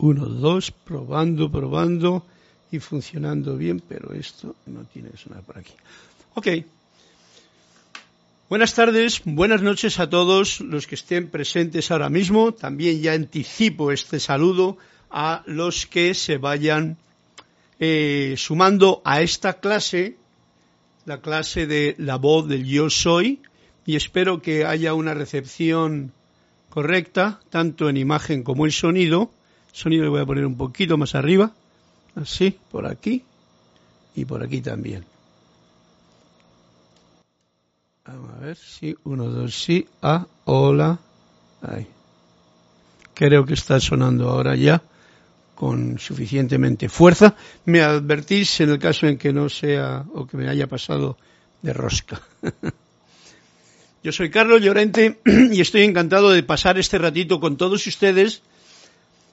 uno, dos, probando, probando y funcionando bien, pero esto no tiene que sonar por aquí. Ok. Buenas tardes, buenas noches a todos los que estén presentes ahora mismo. También ya anticipo este saludo a los que se vayan eh, sumando a esta clase, la clase de la voz del yo soy, y espero que haya una recepción correcta, tanto en imagen como en sonido. Sonido le voy a poner un poquito más arriba, así, por aquí y por aquí también. Vamos a ver, sí, uno, dos, sí, ah, hola, ahí. Creo que está sonando ahora ya con suficientemente fuerza. Me advertís en el caso en que no sea o que me haya pasado de rosca. Yo soy Carlos Llorente y estoy encantado de pasar este ratito con todos ustedes,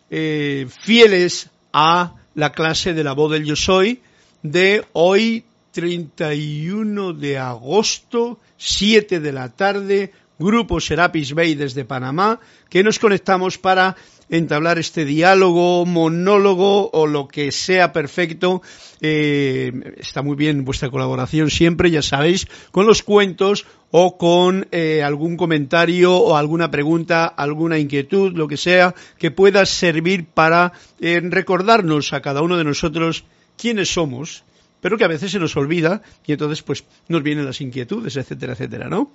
eh, fieles a la clase de la voz del Yo Soy de hoy 31 de agosto, 7 de la tarde, Grupo Serapis Bay desde Panamá, que nos conectamos para entablar este diálogo, monólogo o lo que sea perfecto. Eh, está muy bien vuestra colaboración siempre, ya sabéis, con los cuentos o con eh, algún comentario o alguna pregunta, alguna inquietud, lo que sea, que pueda servir para eh, recordarnos a cada uno de nosotros quiénes somos, pero que a veces se nos olvida y entonces pues nos vienen las inquietudes, etcétera, etcétera, ¿no?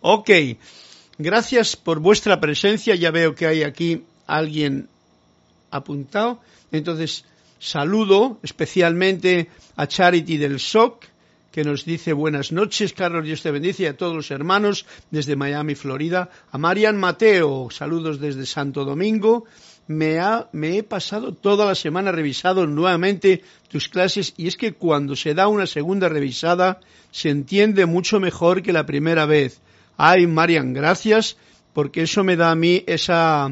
Ok, gracias por vuestra presencia, ya veo que hay aquí alguien apuntado. Entonces, saludo especialmente a Charity del SOC, que nos dice buenas noches, Carlos, Dios te bendice, y a todos los hermanos desde Miami, Florida. A Marian Mateo, saludos desde Santo Domingo. Me, ha, me he pasado toda la semana revisado nuevamente tus clases y es que cuando se da una segunda revisada se entiende mucho mejor que la primera vez. Ay, Marian, gracias, porque eso me da a mí esa,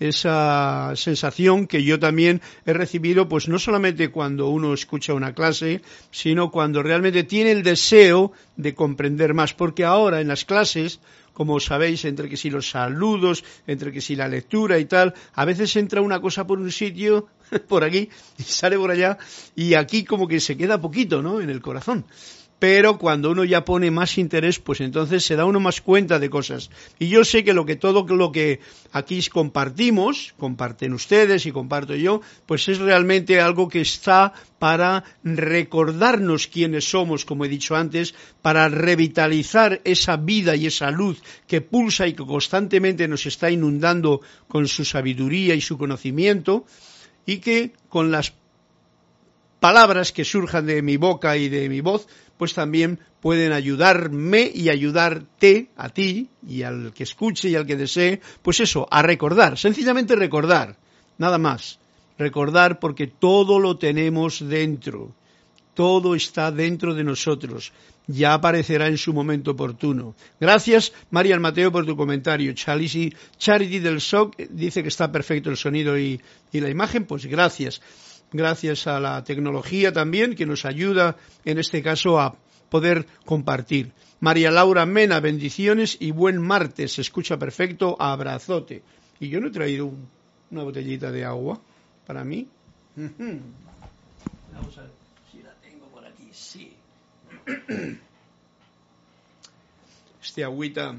esa sensación que yo también he recibido, pues no solamente cuando uno escucha una clase, sino cuando realmente tiene el deseo de comprender más, porque ahora en las clases como sabéis, entre que si los saludos, entre que si la lectura y tal, a veces entra una cosa por un sitio, por aquí, y sale por allá, y aquí como que se queda poquito, ¿no? En el corazón pero cuando uno ya pone más interés, pues entonces se da uno más cuenta de cosas. Y yo sé que lo que todo lo que aquí compartimos, comparten ustedes y comparto yo, pues es realmente algo que está para recordarnos quiénes somos, como he dicho antes, para revitalizar esa vida y esa luz que pulsa y que constantemente nos está inundando con su sabiduría y su conocimiento, y que con las palabras que surjan de mi boca y de mi voz, pues también pueden ayudarme y ayudarte a ti y al que escuche y al que desee, pues eso, a recordar, sencillamente recordar, nada más. Recordar porque todo lo tenemos dentro, todo está dentro de nosotros, ya aparecerá en su momento oportuno. Gracias, Marian Mateo, por tu comentario. Charity, del SOC dice que está perfecto el sonido y, y la imagen, pues gracias gracias a la tecnología también, que nos ayuda en este caso a poder compartir. María Laura Mena, bendiciones y buen martes. Se escucha perfecto, abrazote. Y yo no he traído una botellita de agua para mí. Vamos a ver si la tengo por aquí. Sí. Este agüita.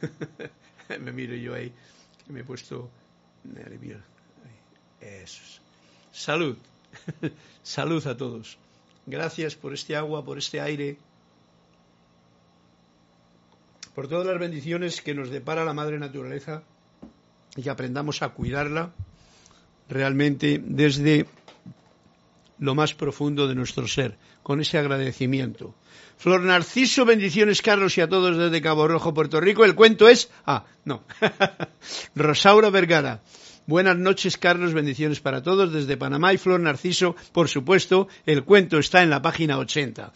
me miro yo ahí, que me he puesto nervioso. Eso Salud. Salud a todos. Gracias por este agua, por este aire, por todas las bendiciones que nos depara la Madre Naturaleza y que aprendamos a cuidarla realmente desde lo más profundo de nuestro ser, con ese agradecimiento. Flor Narciso, bendiciones Carlos y a todos desde Cabo Rojo, Puerto Rico. El cuento es... Ah, no. Rosaura Vergara. Buenas noches, Carlos. Bendiciones para todos desde Panamá y Flor Narciso. Por supuesto, el cuento está en la página 80.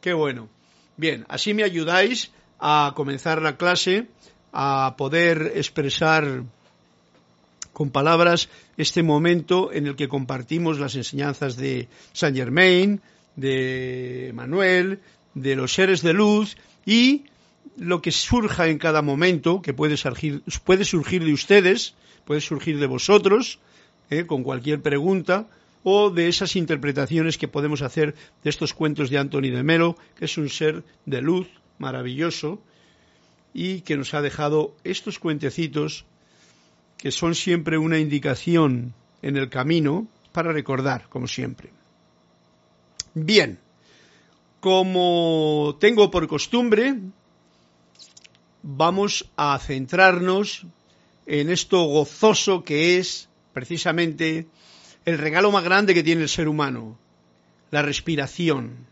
Qué bueno. Bien, así me ayudáis a comenzar la clase, a poder expresar con palabras este momento en el que compartimos las enseñanzas de Saint Germain, de Manuel, de los seres de luz y lo que surja en cada momento, que puede surgir, puede surgir de ustedes, puede surgir de vosotros, ¿eh? con cualquier pregunta, o de esas interpretaciones que podemos hacer de estos cuentos de Anthony de Melo, que es un ser de luz maravilloso y que nos ha dejado estos cuentecitos que son siempre una indicación en el camino para recordar, como siempre. Bien, como tengo por costumbre, vamos a centrarnos en esto gozoso que es precisamente el regalo más grande que tiene el ser humano, la respiración,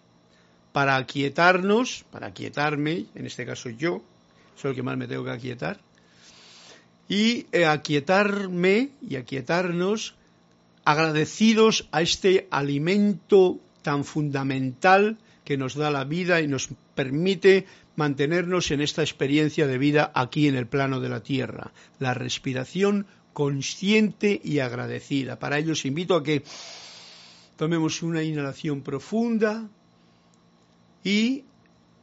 para aquietarnos, para aquietarme, en este caso yo, soy el que más me tengo que aquietar, y eh, aquietarme y aquietarnos agradecidos a este alimento tan fundamental que nos da la vida y nos permite mantenernos en esta experiencia de vida aquí en el plano de la tierra, la respiración consciente y agradecida. Para ello os invito a que tomemos una inhalación profunda y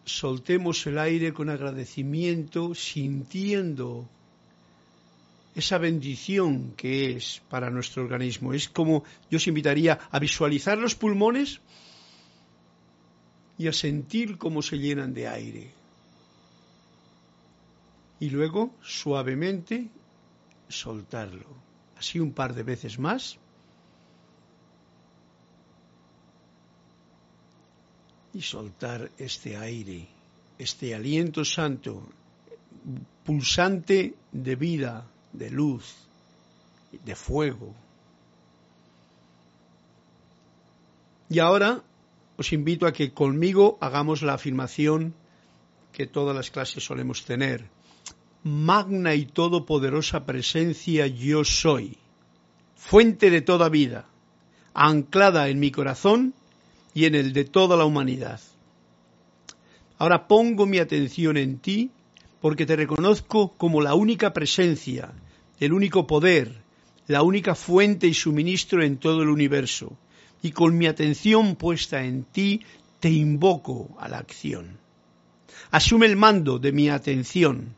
soltemos el aire con agradecimiento, sintiendo esa bendición que es para nuestro organismo. Es como yo os invitaría a visualizar los pulmones y a sentir cómo se llenan de aire. Y luego, suavemente, soltarlo. Así un par de veces más. Y soltar este aire, este aliento santo, pulsante de vida, de luz, de fuego. Y ahora os invito a que conmigo hagamos la afirmación que todas las clases solemos tener. Magna y todopoderosa presencia yo soy, fuente de toda vida, anclada en mi corazón y en el de toda la humanidad. Ahora pongo mi atención en ti porque te reconozco como la única presencia, el único poder, la única fuente y suministro en todo el universo, y con mi atención puesta en ti, te invoco a la acción. Asume el mando de mi atención,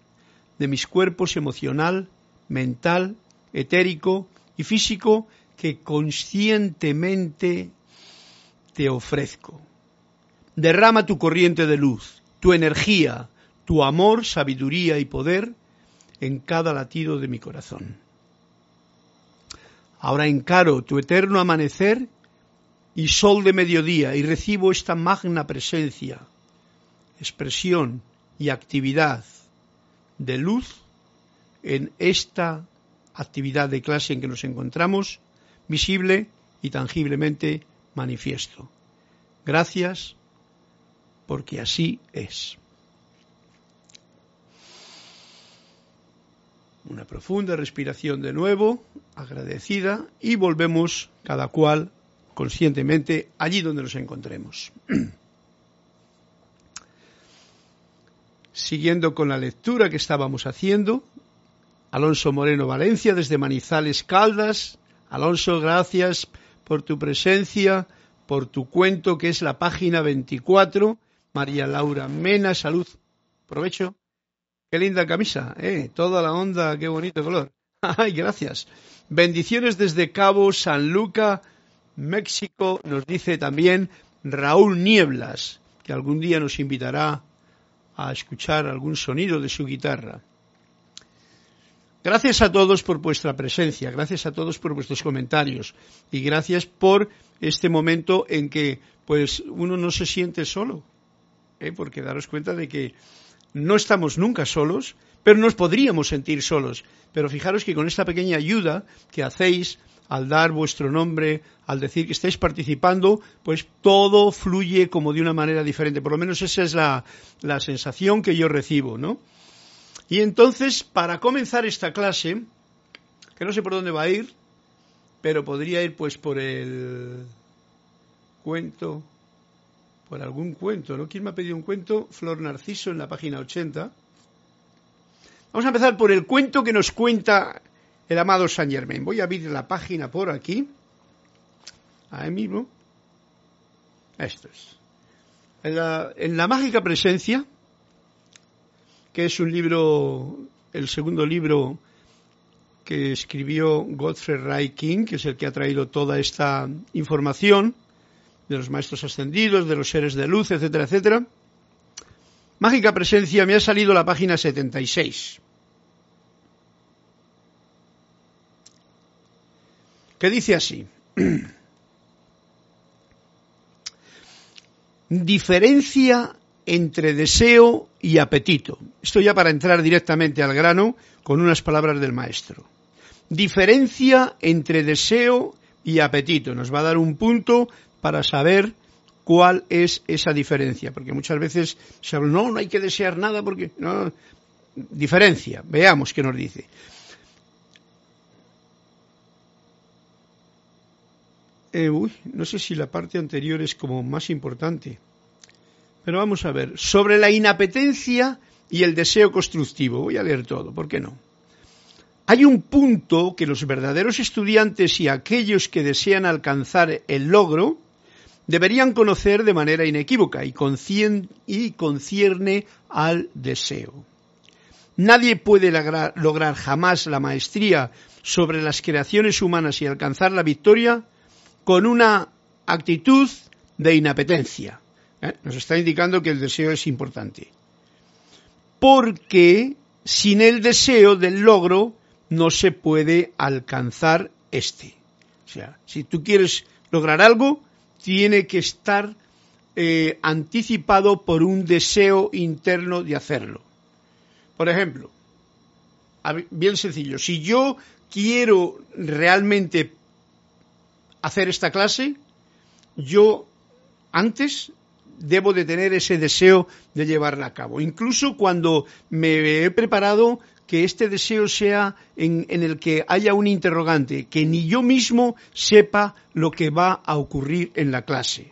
de mis cuerpos emocional, mental, etérico y físico que conscientemente te ofrezco. Derrama tu corriente de luz, tu energía, tu amor, sabiduría y poder en cada latido de mi corazón. Ahora encaro tu eterno amanecer y sol de mediodía y recibo esta magna presencia, expresión y actividad de luz en esta actividad de clase en que nos encontramos, visible y tangiblemente manifiesto. Gracias porque así es. Una profunda respiración de nuevo, agradecida, y volvemos cada cual conscientemente allí donde nos encontremos. Siguiendo con la lectura que estábamos haciendo, Alonso Moreno Valencia desde Manizales Caldas. Alonso, gracias por tu presencia, por tu cuento que es la página 24. María Laura Mena, salud, provecho. Qué linda camisa, ¿eh? Toda la onda, qué bonito color. Ay, gracias. Bendiciones desde Cabo San Luca, México, nos dice también Raúl Nieblas, que algún día nos invitará a escuchar algún sonido de su guitarra. Gracias a todos por vuestra presencia, gracias a todos por vuestros comentarios y gracias por este momento en que pues uno no se siente solo, ¿eh? porque daros cuenta de que no estamos nunca solos, pero nos podríamos sentir solos. Pero fijaros que con esta pequeña ayuda que hacéis al dar vuestro nombre, al decir que estáis participando, pues todo fluye como de una manera diferente. Por lo menos esa es la, la sensación que yo recibo, ¿no? Y entonces, para comenzar esta clase, que no sé por dónde va a ir, pero podría ir pues por el cuento por algún cuento, ¿no? ¿Quién me ha pedido un cuento? Flor Narciso en la página 80. Vamos a empezar por el cuento que nos cuenta el amado Saint Germain. Voy a abrir la página por aquí. Ahí mismo. Esto es. En la, en la mágica presencia que es un libro, el segundo libro que escribió Godfrey Ray King, que es el que ha traído toda esta información de los maestros ascendidos, de los seres de luz, etcétera, etcétera. Mágica Presencia, me ha salido la página 76. Que dice así. Diferencia entre deseo y apetito. Esto ya para entrar directamente al grano con unas palabras del maestro. Diferencia entre deseo y apetito. Nos va a dar un punto para saber cuál es esa diferencia, porque muchas veces se habla, no, no hay que desear nada porque diferencia. Veamos qué nos dice. Eh, uy, no sé si la parte anterior es como más importante. Pero vamos a ver, sobre la inapetencia y el deseo constructivo. Voy a leer todo, ¿por qué no? Hay un punto que los verdaderos estudiantes y aquellos que desean alcanzar el logro deberían conocer de manera inequívoca y, y concierne al deseo. Nadie puede lograr, lograr jamás la maestría sobre las creaciones humanas y alcanzar la victoria con una actitud de inapetencia. ¿eh? Nos está indicando que el deseo es importante. Porque sin el deseo del logro no se puede alcanzar este. O sea, si tú quieres lograr algo, tiene que estar eh, anticipado por un deseo interno de hacerlo. Por ejemplo, bien sencillo, si yo quiero realmente hacer esta clase, yo antes debo de tener ese deseo de llevarla a cabo. Incluso cuando me he preparado que este deseo sea en, el que haya un interrogante, que ni yo mismo sepa lo que va a ocurrir en la clase.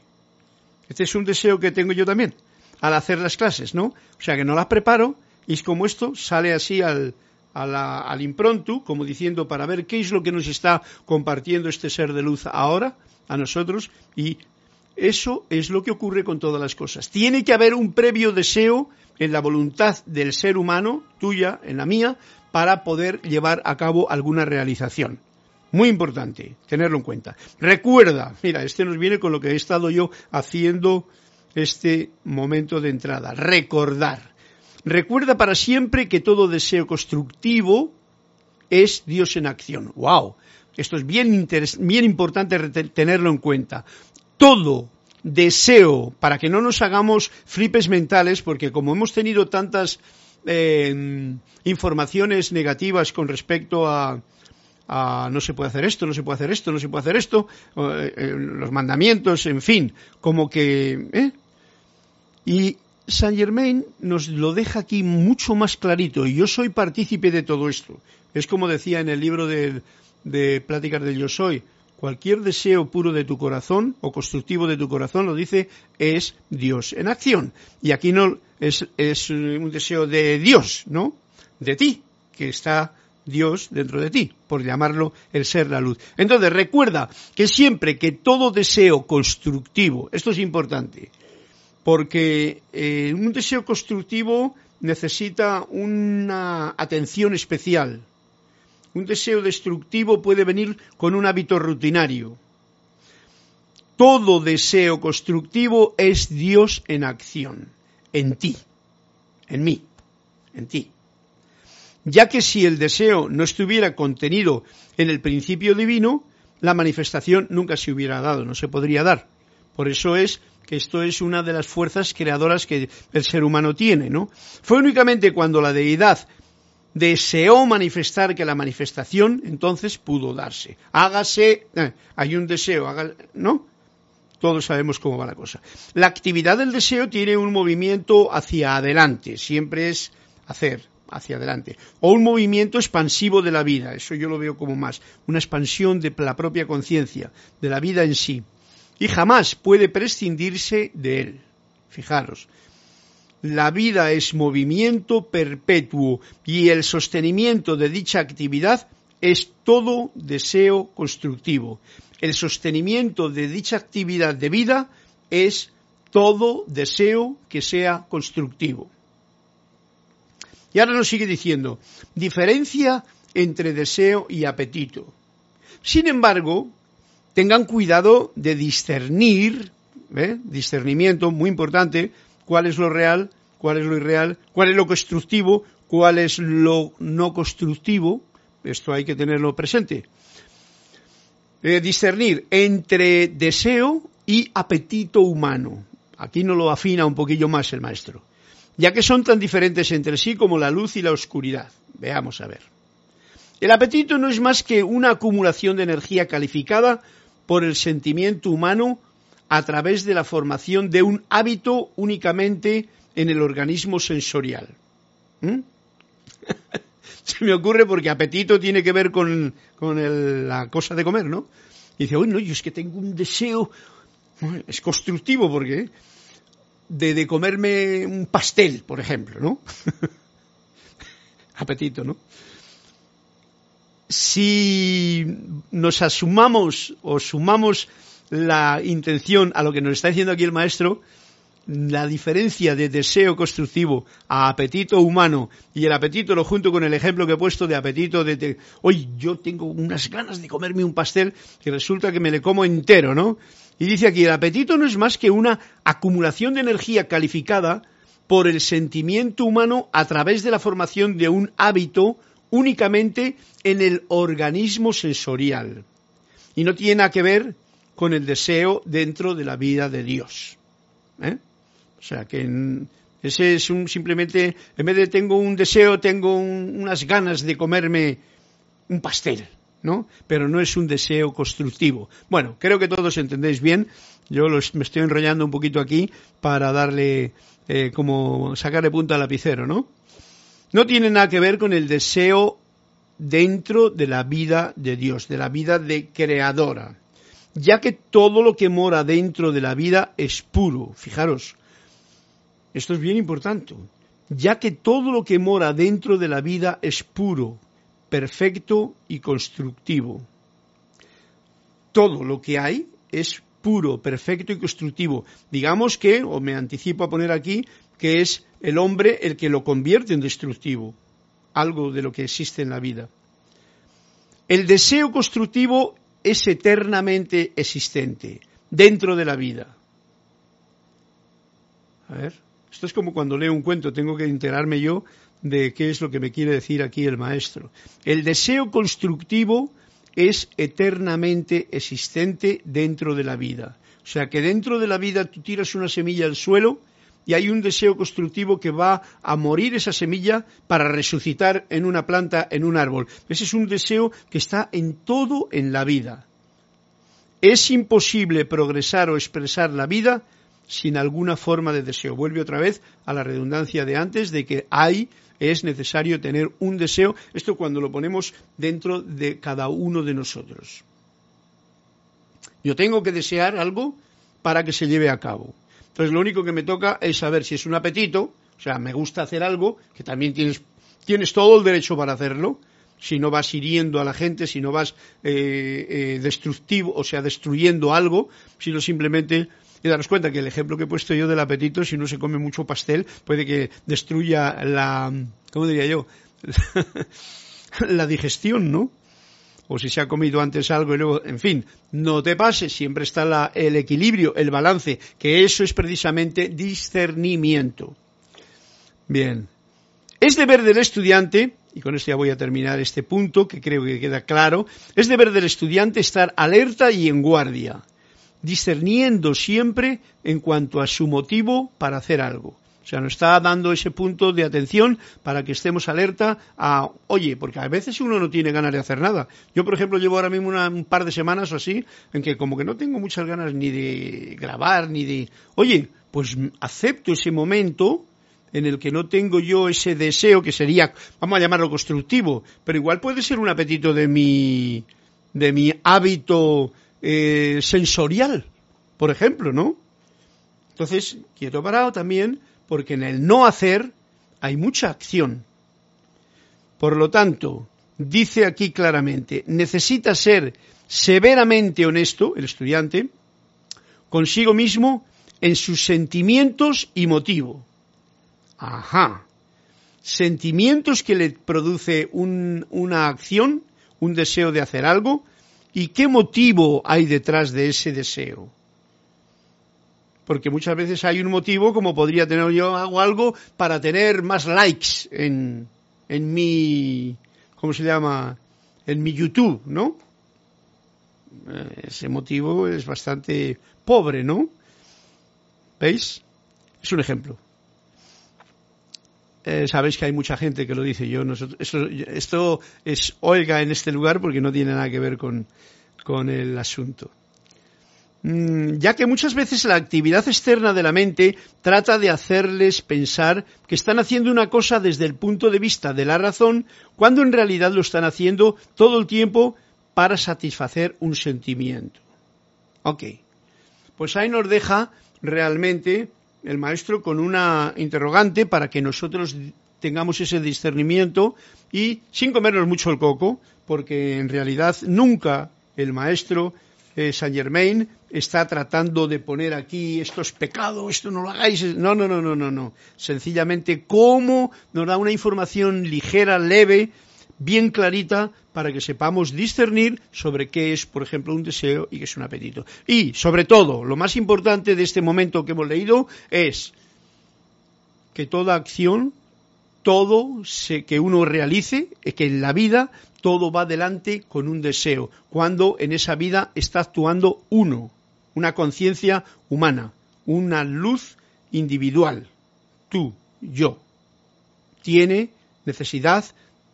Este es un deseo que tengo yo también al hacer las clases, ¿no? O sea que no las preparo y es como esto sale así al, al impronto, como diciendo para ver qué es lo que nos está compartiendo este ser de luz ahora a nosotros y eso es lo que ocurre con todas las cosas. Tiene que haber un previo deseo en la voluntad del ser humano, tuya, en la mía, para poder llevar a cabo alguna realización. Muy importante tenerlo en cuenta. Recuerda, mira, este nos viene con lo que he estado yo haciendo este momento de entrada. Recordar. Recuerda para siempre que todo deseo constructivo es Dios en acción. ¡Wow! Esto es bien, bien importante tenerlo en cuenta. Todo deseo, para que no nos hagamos flipes mentales, porque como hemos tenido tantas eh, informaciones negativas con respecto a, no se puede hacer esto, no se puede hacer esto, no se puede hacer esto, eh, eh, los mandamientos, en fin, como que... Y Saint Germain nos lo deja aquí mucho más clarito, y yo soy partícipe de todo esto. Es como decía en el libro de, de Pláticas del Yo Soy, Cualquier deseo puro de tu corazón o constructivo de tu corazón, lo dice, es Dios en acción. Y aquí no es, es un deseo de Dios, ¿no? De ti, que está Dios dentro de ti, por llamarlo el ser la luz. Entonces recuerda que siempre que todo deseo constructivo, esto es importante, porque eh, un deseo constructivo necesita una atención especial, un deseo destructivo puede venir con un hábito rutinario. Todo deseo constructivo es Dios en acción, en ti, en mí, en ti. Ya que si el deseo no estuviera contenido en el principio divino, la manifestación nunca se hubiera dado, no se podría dar. Por eso es esto es una de las fuerzas creadoras que el ser humano tiene, ¿no? Fue únicamente cuando la deidad deseó manifestar que la manifestación entonces pudo darse. Hágase, eh, hay un deseo, ¿no? Todos sabemos cómo va la cosa. La actividad del deseo tiene un movimiento hacia adelante, siempre es hacer, hacia adelante. O un movimiento expansivo de la vida, eso yo lo veo como más, una expansión de la propia conciencia, de la vida en sí. Y jamás puede prescindirse de él. Fijaros, la vida es movimiento perpetuo y el sostenimiento de dicha actividad es todo deseo constructivo. El sostenimiento de dicha actividad de vida es todo deseo que sea constructivo. Y ahora nos sigue diciendo, diferencia entre deseo y apetito. Sin embargo, tengan cuidado de discernir, ¿eh? discernimiento muy importante, cuál es lo real, cuál es lo irreal, cuál es lo constructivo, cuál es lo no constructivo. Esto hay que tenerlo presente. Eh, discernir entre deseo y apetito humano. Aquí no lo afina un poquillo más el maestro. Ya que son tan diferentes entre sí como la luz y la oscuridad. Veamos a ver. El apetito no es más que una acumulación de energía calificada por el sentimiento humano a través de la formación de un hábito únicamente en el organismo sensorial. ¿Mm? Se me ocurre porque apetito tiene que ver con, la cosa de comer, ¿no? Y dice, oye, no, yo es que tengo un deseo, es constructivo porque, de, de comerme un pastel, por ejemplo, ¿no? apetito, ¿no? Si nos asumamos o sumamos la intención a lo que nos está diciendo aquí el maestro, la diferencia de deseo constructivo a apetito humano y el apetito lo junto con el ejemplo que he puesto de apetito de, hoy yo tengo unas ganas de comerme un pastel que resulta que me le como entero, ¿no? Y dice aquí, el apetito no es más que una acumulación de energía calificada por el sentimiento humano a través de la formación de un hábito únicamente en el organismo sensorial y no tiene nada que ver con el deseo dentro de la vida de Dios. ¿eh? O sea que ese es un simplemente, en vez de tengo un deseo, tengo unas ganas de comerme un pastel, ¿no? Pero no es un deseo constructivo. Bueno, creo que todos entendéis bien. Yo me estoy enrollando un poquito aquí para darle eh, como sacarle punta al lapicero, ¿no? No tiene nada que ver con el deseo dentro de la vida de Dios, de la vida de creadora, ya que todo lo que mora dentro de la vida es puro. Fijaros, esto es bien importante, ya que todo lo que mora dentro de la vida es puro, perfecto y constructivo. Todo lo que hay es puro, perfecto y constructivo. Digamos que, o me anticipo a poner aquí, que es el hombre el que lo convierte en destructivo, algo de lo que existe en la vida. El deseo constructivo es eternamente existente dentro de la vida. A ver, esto es como cuando leo un cuento, tengo que enterarme yo de qué es lo que me quiere decir aquí el maestro. El deseo constructivo es eternamente existente dentro de la vida. O sea que dentro de la vida tú tiras una semilla al suelo y hay un deseo constructivo que va a morir esa semilla para resucitar en una planta, en un árbol. Ese es un deseo que está en todo en la vida. Es imposible progresar o expresar la vida sin alguna forma de deseo. Vuelve otra vez a la redundancia de antes de que hay, es necesario tener un deseo. Esto cuando lo ponemos dentro de cada uno de nosotros. Yo tengo que desear algo para que se lleve a cabo. Entonces lo único que me toca es saber si es un apetito, o sea, me gusta hacer algo, que también tienes, tienes todo el derecho para hacerlo, si no vas hiriendo a la gente, si no vas eh, eh, destructivo, o sea, destruyendo algo, sino simplemente y daros cuenta que el ejemplo que he puesto yo del apetito, si uno se come mucho pastel, puede que destruya la, ¿cómo diría yo? la digestión, ¿no? O si se ha comido antes algo y luego, en fin, no te pases, siempre está el equilibrio, el balance, que eso es precisamente discernimiento. Bien, es deber del estudiante, y con esto ya voy a terminar este punto, que creo que queda claro, es deber del estudiante estar alerta y en guardia, discerniendo siempre en cuanto a su motivo para hacer algo. O sea, nos está dando ese punto de atención para que estemos alerta a, oye, porque a veces uno no tiene ganas de hacer nada. Yo, por ejemplo, llevo ahora mismo un par de semanas o así, en que como que no tengo muchas ganas ni de grabar, ni de, oye, pues acepto ese momento en el que no tengo yo ese deseo que sería, vamos a llamarlo constructivo, pero igual puede ser un apetito de mi, de mi hábito eh, sensorial, por ejemplo, ¿no? Entonces, quieto parado también porque en el no hacer hay mucha acción. Por lo tanto, dice aquí claramente, necesita ser severamente honesto, el estudiante, consigo mismo en sus sentimientos y motivo. Ajá. sentimientos que le produce una acción, un deseo de hacer algo, y qué motivo hay detrás de ese deseo. Porque muchas veces hay un motivo, como podría tener yo, hago algo para tener más likes en, en mi, ¿cómo se llama? En mi YouTube, ¿no? Eh, ese motivo es bastante pobre, ¿no? ¿Veis? Es un ejemplo. Eh, sabéis que hay mucha gente que lo dice. Yo esto es oiga en este lugar porque no tiene nada que ver con, con el asunto. Mm, ya que muchas veces la actividad externa de la mente trata de hacerles pensar que están haciendo una cosa desde el punto de vista de la razón, cuando en realidad lo están haciendo todo el tiempo para satisfacer un sentimiento. Ok, pues ahí nos deja realmente el maestro con una interrogante para que nosotros tengamos ese discernimiento y sin comernos mucho el coco, porque en realidad nunca el maestro eh, Saint Germain está tratando de poner aquí esto es pecado, esto no lo hagáis. No, no, no, no, no, no. Sencillamente cómo nos da una información ligera, leve, bien clarita para que sepamos discernir sobre qué es, por ejemplo, un deseo y qué es un apetito. Y, sobre todo, lo más importante de este momento que hemos leído es que toda acción, todo que uno realice, que en la vida todo va adelante con un deseo, cuando en esa vida está actuando uno, una conciencia humana, una luz individual, tú, yo, tiene necesidad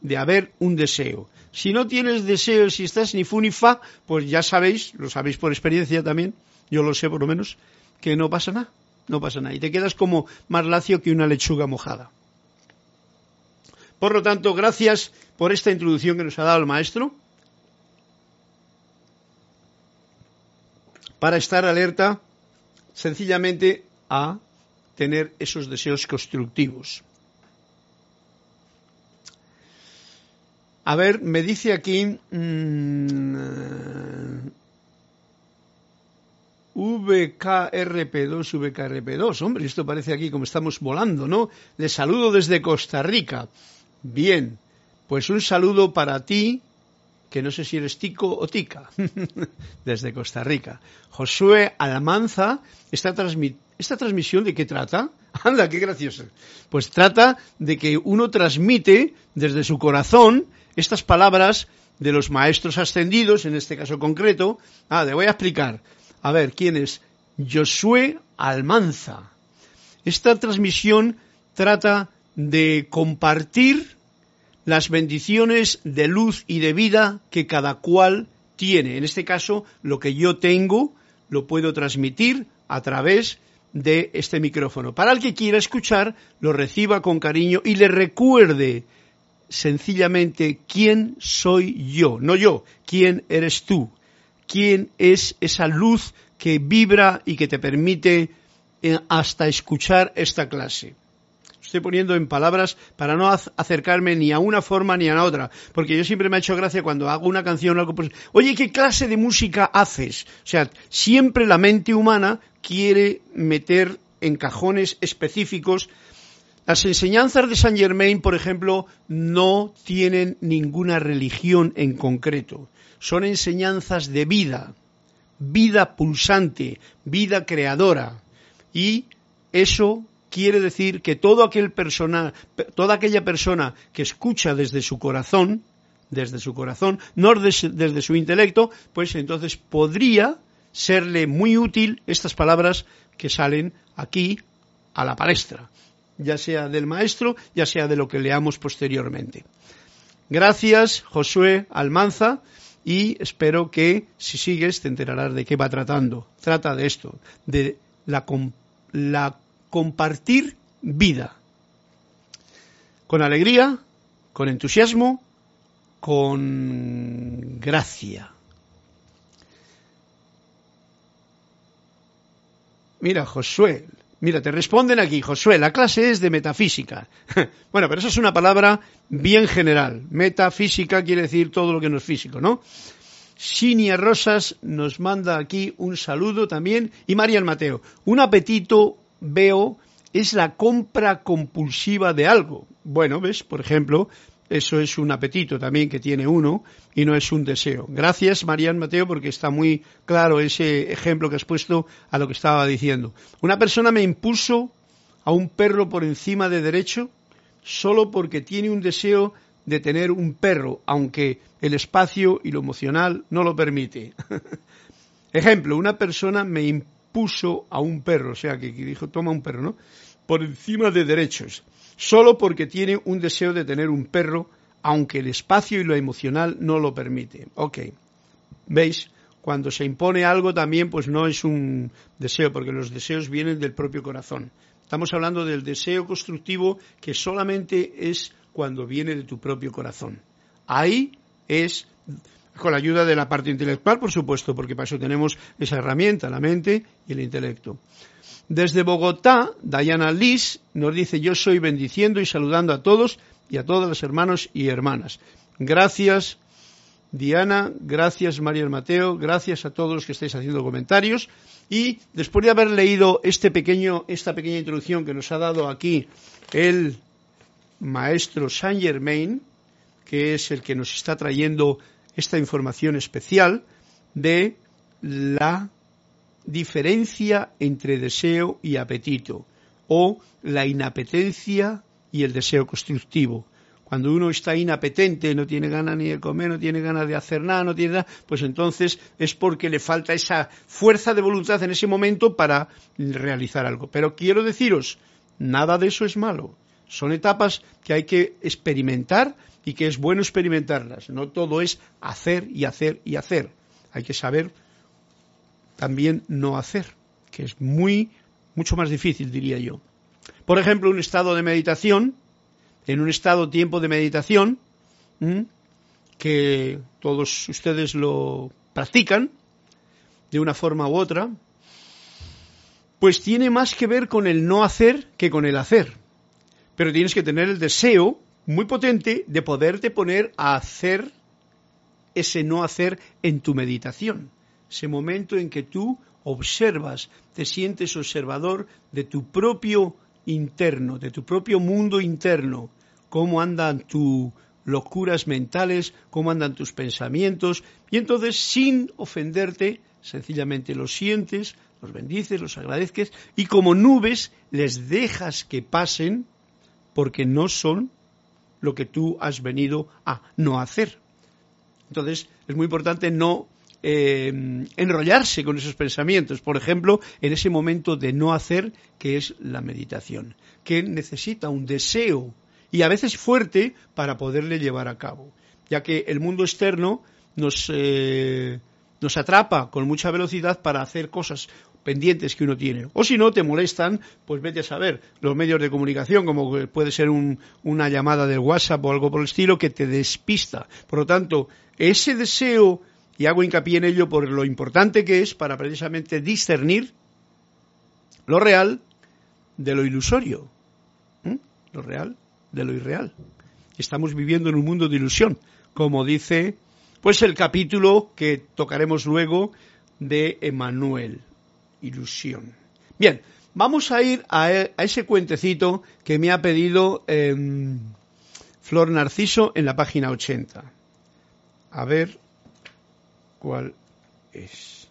de haber un deseo. Si no tienes deseo, si estás ni fu ni fa, pues ya sabéis, lo sabéis por experiencia también, yo lo sé por lo menos, que no pasa nada, no pasa nada. Y te quedas como más lacio que una lechuga mojada. Por lo tanto, gracias por esta introducción que nos ha dado el maestro. Para estar alerta sencillamente a tener esos deseos constructivos. A ver, me dice aquí mmm, VKRP2, VKRP2. Hombre, esto parece aquí como estamos volando, ¿no? Le saludo desde Costa Rica. Bien, pues un saludo para ti, que no sé si eres tico o tica, desde Costa Rica. Josué Alamanza, esta, esta transmisión de qué trata? Anda, qué gracioso. Pues trata de que uno transmite desde su corazón estas palabras de los maestros ascendidos, en este caso concreto. Ah, te voy a explicar. A ver, ¿quién es? Josué Almanza. Esta transmisión trata de compartir las bendiciones de luz y de vida que cada cual tiene. En este caso, lo que yo tengo lo puedo transmitir a través de este micrófono. Para el que quiera escuchar, lo reciba con cariño y le recuerde sencillamente quién soy yo, no yo, quién eres tú, quién es esa luz que vibra y que te permite eh, hasta escuchar esta clase. Estoy poniendo en palabras para no acercarme ni a una forma ni a la otra, porque yo siempre me ha hecho gracia cuando hago una canción o algo, pues, oye, ¿qué clase de música haces? O sea, siempre la mente humana quiere meter en cajones específicos las enseñanzas de Saint Germain, por ejemplo, no tienen ninguna religión en concreto. Son enseñanzas de vida, vida pulsante, vida creadora. Y eso quiere decir que todo aquel persona, toda aquella persona que escucha desde su corazón, desde su corazón, no desde, su intelecto, pues entonces podría serle muy útil estas palabras que salen aquí a la palestra ya sea del maestro, ya sea de lo que leamos posteriormente. Gracias, Josué Almanza, y espero que si sigues te enterarás de qué va tratando. Trata de esto, de la, la compartir vida. Con alegría, con entusiasmo, con gracia. Mira, Josué, Mira, te responden aquí, Josué, la clase es de metafísica. bueno, pero eso es una palabra bien general. Metafísica quiere decir todo lo que no es físico, ¿no? Sinia Rosas nos manda aquí un saludo también. Y María Mateo, un apetito veo es la compra compulsiva de algo. Bueno, ves, por ejemplo, eso es un apetito también que tiene uno y no es un deseo. Gracias, Marian Mateo, porque está muy claro ese ejemplo que has puesto a lo que estaba diciendo. Una persona me impuso a un perro por encima de derecho solo porque tiene un deseo de tener un perro, aunque el espacio y lo emocional no lo permite. Ejemplo, una persona me impuso a un perro, o sea, que dijo, toma un perro, ¿no? Por encima de derechos solo porque tiene un deseo de tener un perro, aunque el espacio y lo emocional no lo permite. Ok, ¿veis? Cuando se impone algo también, pues no es un deseo, porque los deseos vienen del propio corazón. Estamos hablando del deseo constructivo que solamente es cuando viene de tu propio corazón. Ahí es con la ayuda de la parte intelectual, por supuesto, porque para eso tenemos esa herramienta, la mente y el intelecto. Desde Bogotá, Diana Liz nos dice, yo soy bendiciendo y saludando a todos y a todas las hermanos y hermanas. Gracias, Diana, gracias, María Mateo, gracias a todos los que estáis haciendo comentarios. Y después de haber leído este pequeño, esta pequeña introducción que nos ha dado aquí el maestro Saint Germain, que es el que nos está trayendo esta información especial de la diferencia entre deseo y apetito o la inapetencia y el deseo constructivo. Cuando uno está inapetente, no tiene ganas ni de comer, no tiene ganas de hacer nada, no tiene nada, pues entonces es porque le falta esa fuerza de voluntad en ese momento para realizar algo. Pero quiero deciros, nada de eso es malo. Son etapas que hay que experimentar y que es bueno experimentarlas. No todo es hacer y hacer y hacer. Hay que saber también no hacer, que es muy, mucho más difícil, diría yo. Por ejemplo, un estado de meditación, en un estado tiempo de meditación, que todos ustedes lo practican de una forma u otra, pues tiene más que ver con el no hacer que con el hacer. Pero tienes que tener el deseo muy potente de poderte poner a hacer ese no hacer en tu meditación. Ese momento en que tú observas, te sientes observador de tu propio interno, de tu propio mundo interno, cómo andan tus locuras mentales, cómo andan tus pensamientos, y entonces sin ofenderte, sencillamente los sientes, los bendices, los agradeces, y como nubes les dejas que pasen porque no son lo que tú has venido a no hacer. Entonces es muy importante no eh, enrollarse con esos pensamientos. Por ejemplo, en ese momento de no hacer, que es la meditación, que necesita un deseo y a veces fuerte para poderle llevar a cabo, ya que el mundo externo nos, eh, nos atrapa con mucha velocidad para hacer cosas pendientes que uno tiene. O si no, te molestan, pues vete a saber, los medios de comunicación, como puede ser una llamada del WhatsApp o algo por el estilo, que te despista. Por lo tanto, ese deseo y hago hincapié en ello por lo importante que es para precisamente discernir lo real de lo ilusorio, lo real de lo irreal. Estamos viviendo en un mundo de ilusión, como dice pues el capítulo que tocaremos luego de Emanuel, ilusión. Bien, vamos a ir a, ese cuentecito que me ha pedido em, Flor Narciso en la página 80. A ver cuál es.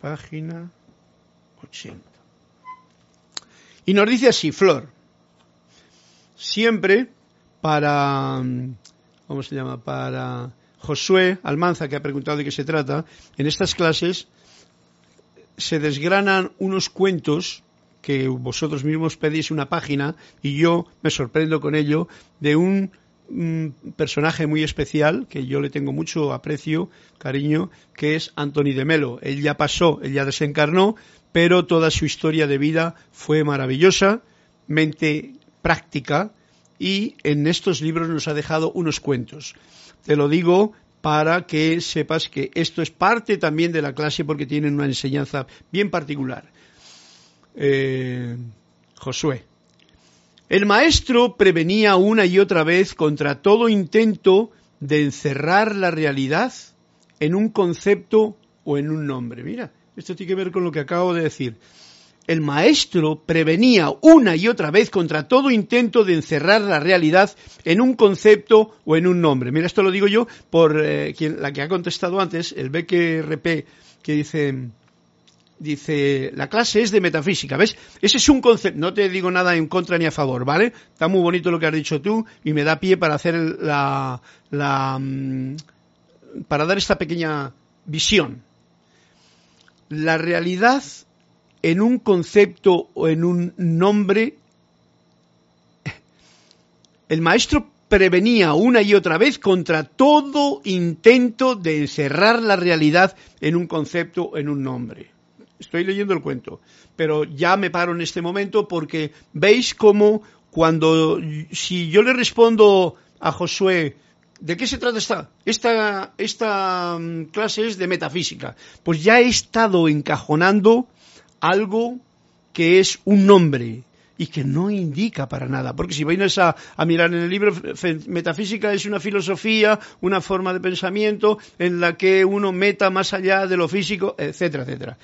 Página 80. Y nos dice así, Flor, siempre para, ¿cómo se llama? Para Josué Almanza, que ha preguntado de qué se trata, en estas clases se desgranan unos cuentos que vosotros mismos pedís una página y yo me sorprendo con ello de un personaje muy especial que yo le tengo mucho aprecio, cariño, que es Anthony de Melo. Él ya pasó, él ya desencarnó, pero toda su historia de vida fue maravillosa, mente práctica, y en estos libros nos ha dejado unos cuentos. Te lo digo para que sepas que esto es parte también de la clase porque tienen una enseñanza bien particular. Eh, Josué. El maestro prevenía una y otra vez contra todo intento de encerrar la realidad en un concepto o en un nombre. Mira, Esto tiene que ver con lo que acabo de decir. El maestro prevenía una y otra vez contra todo intento de encerrar la realidad en un concepto o en un nombre. Mira, esto lo digo yo por eh, quien, la que ha contestado antes, el BQRP, que dice, dice, la clase es de metafísica, ¿ves? Ese es un concepto, no te digo nada en contra ni a favor, ¿vale? Está muy bonito lo que has dicho tú y me da pie para hacer la, la mm, para dar esta pequeña visión. La realidad en un concepto o en un nombre, el maestro prevenía una y otra vez contra todo intento de encerrar la realidad en un concepto o en un nombre. Estoy leyendo el cuento, pero ya me paro en este momento porque veis cómo cuando, si yo le respondo a Josué, ¿de qué se trata esta? Esta, esta mm, clase es de metafísica. Pues ya he estado encajonando algo que es un nombre y que no indica para nada. Porque si vais a, a, mirar en el libro, metafísica es una filosofía, una forma de pensamiento en la que uno meta más allá de lo físico, etcétera, etcétera.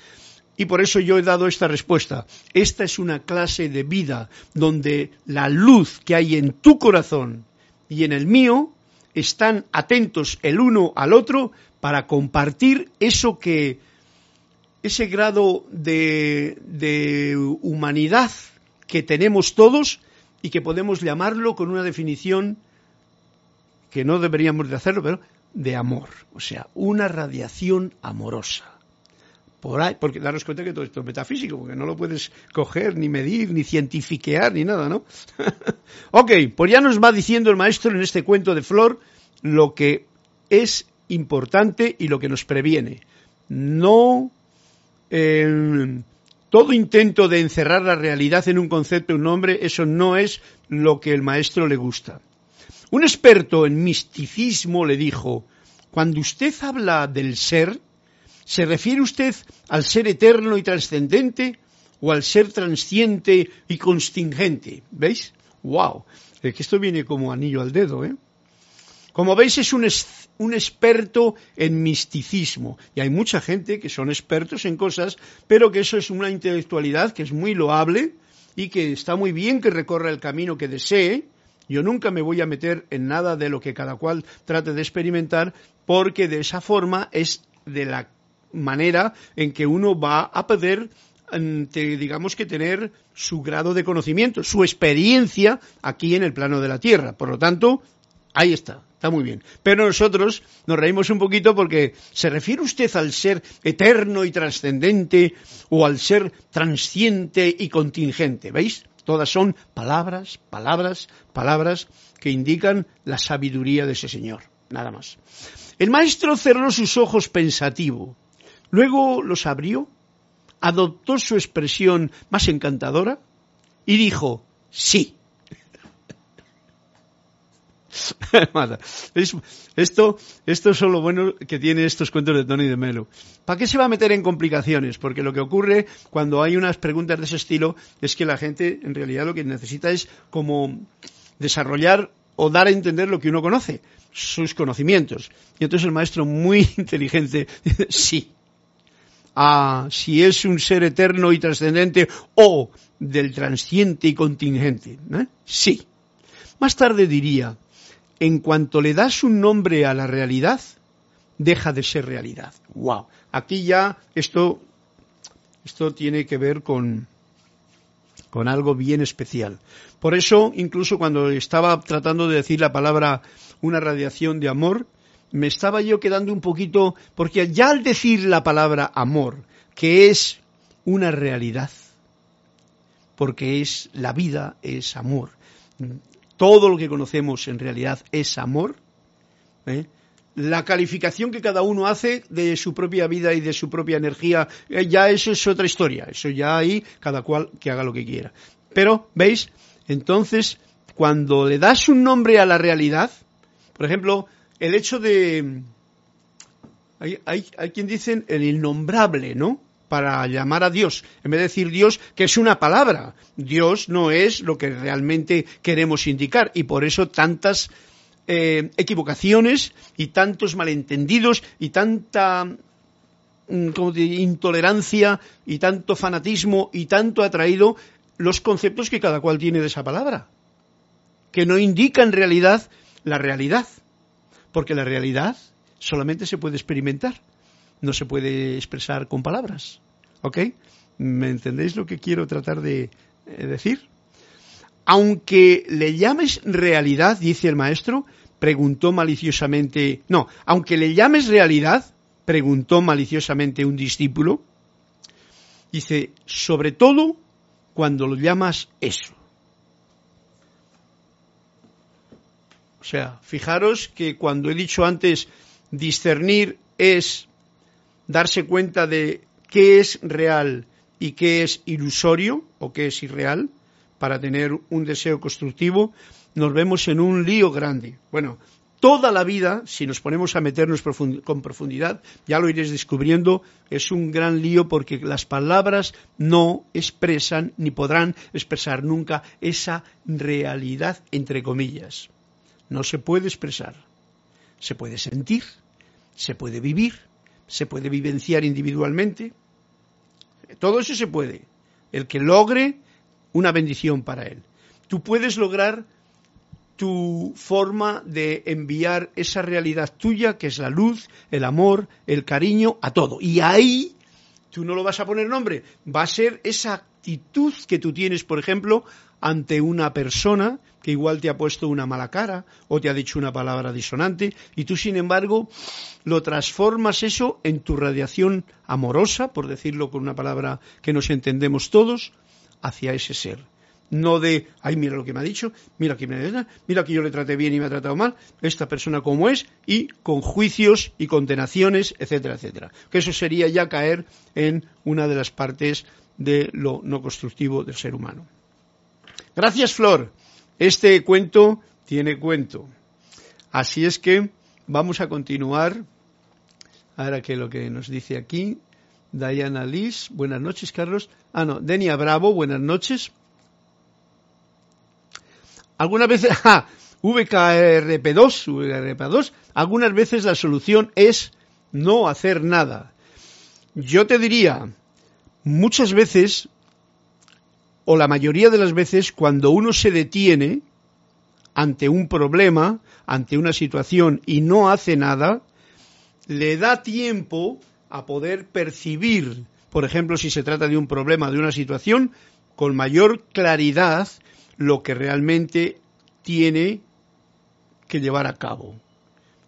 Y por eso yo he dado esta respuesta. Esta es una clase de vida donde la luz que hay en tu corazón y en el mío están atentos el uno al otro para compartir eso que ese grado de, de humanidad que tenemos todos y que podemos llamarlo con una definición que no deberíamos de hacerlo, pero de amor, o sea, una radiación amorosa. Por ahí, porque daros cuenta que todo esto es metafísico, porque no lo puedes coger, ni medir, ni cientifiquear, ni nada, ¿no? ok, pues ya nos va diciendo el maestro en este cuento de Flor lo que es importante y lo que nos previene. No todo intento de encerrar la realidad en un concepto, un nombre, eso no es lo que el maestro le gusta. Un experto en misticismo le dijo, cuando usted habla del ser, ¿se refiere usted al ser eterno y trascendente o al ser transiente y contingente? ¿Veis? ¡Wow! Que esto viene como anillo al dedo, ¿eh? Como veis, es un, un, experto en misticismo. Y hay mucha gente que son expertos en cosas, pero que eso es una intelectualidad que es muy loable y que está muy bien que recorra el camino que desee. Yo nunca me voy a meter en nada de lo que cada cual trate de experimentar, porque de esa forma es de la manera en que uno va a poder digamos que tener su grado de conocimiento, su experiencia aquí en el plano de la Tierra. Por lo tanto, ahí está. Está muy bien. Pero nosotros nos reímos un poquito porque ¿se refiere usted al ser eterno y trascendente o al ser transiente y contingente? ¿Veis? Todas son palabras, palabras, palabras que indican la sabiduría de ese Señor. Nada más. El maestro cerró sus ojos pensativo. Luego los abrió, adoptó su expresión más encantadora y dijo, sí. esto, esto es lo bueno que tiene estos cuentos de Tony de Melo. ¿Para qué se va a meter en complicaciones? Porque lo que ocurre cuando hay unas preguntas de ese estilo es que la gente en realidad lo que necesita es como desarrollar o dar a entender lo que uno conoce, sus conocimientos. Y entonces el maestro muy inteligente dice, sí. Ah, si es un ser eterno y trascendente o del transiente y contingente. ¿eh? Sí. Más tarde diría, en cuanto le das un nombre a la realidad, deja de ser realidad. Wow. Aquí ya esto, esto tiene que ver con, con algo bien especial. Por eso, incluso cuando estaba tratando de decir la palabra una radiación de amor, me estaba yo quedando un poquito, porque ya al decir la palabra amor, que es una realidad, porque es la vida, es amor, todo lo que conocemos en realidad es amor, ¿eh? la calificación que cada uno hace de su propia vida y de su propia energía, eh, ya eso es otra historia, eso ya ahí cada cual que haga lo que quiera. Pero, ¿veis? Entonces, cuando le das un nombre a la realidad, por ejemplo, el hecho de... Hay, hay, hay quien dicen el innombrable, ¿no? Para llamar a Dios, en vez de decir Dios, que es una palabra. Dios no es lo que realmente queremos indicar y por eso tantas eh, equivocaciones y tantos malentendidos y tanta mm, intolerancia y tanto fanatismo y tanto ha traído los conceptos que cada cual tiene de esa palabra, que no indica en realidad la realidad, porque la realidad solamente se puede experimentar, no se puede expresar con palabras. ¿Ok? ¿Me entendéis lo que quiero tratar de eh, decir? Aunque le llames realidad, dice el maestro, preguntó maliciosamente, no, aunque le llames realidad, preguntó maliciosamente un discípulo, dice, sobre todo cuando lo llamas eso. O sea, fijaros que cuando he dicho antes discernir es darse cuenta de qué es real y qué es ilusorio o qué es irreal para tener un deseo constructivo, nos vemos en un lío grande. Bueno, toda la vida, si nos ponemos a meternos con profundidad, ya lo iréis descubriendo, es un gran lío porque las palabras no expresan ni podrán expresar nunca esa realidad, entre comillas. No se puede expresar. Se puede sentir, se puede vivir, se puede vivenciar individualmente. Todo eso se puede. El que logre una bendición para él. Tú puedes lograr tu forma de enviar esa realidad tuya, que es la luz, el amor, el cariño, a todo. Y ahí tú no lo vas a poner nombre, va a ser esa actitud que tú tienes, por ejemplo, ante una persona que igual te ha puesto una mala cara o te ha dicho una palabra disonante y tú, sin embargo, lo transformas eso en tu radiación amorosa, por decirlo con una palabra que nos entendemos todos, hacia ese ser no de, ay, mira lo que me ha dicho, mira que me mira que yo le traté bien y me ha tratado mal, esta persona como es, y con juicios y condenaciones, etcétera, etcétera. Que eso sería ya caer en una de las partes de lo no constructivo del ser humano. Gracias, Flor. Este cuento tiene cuento. Así es que vamos a continuar. Ahora que lo que nos dice aquí, Diana Liz, buenas noches, Carlos. Ah, no, Denia Bravo, buenas noches. Algunas veces, ja, VKRP2, VKRP2, algunas veces la solución es no hacer nada. Yo te diría, muchas veces, o la mayoría de las veces, cuando uno se detiene ante un problema, ante una situación y no hace nada, le da tiempo a poder percibir, por ejemplo, si se trata de un problema, de una situación, con mayor claridad lo que realmente tiene que llevar a cabo.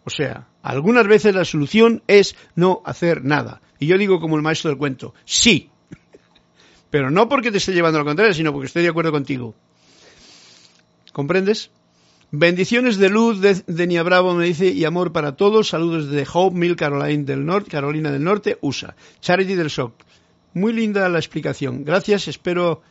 O sea, algunas veces la solución es no hacer nada. Y yo digo como el maestro del cuento, sí. Pero no porque te esté llevando a lo contrario, sino porque estoy de acuerdo contigo. ¿Comprendes? Bendiciones de luz de, de Bravo me dice y amor para todos. Saludos de Hope Mill, Carolina del Norte, Carolina del Norte, USA. Charity del Shock. Muy linda la explicación. Gracias. Espero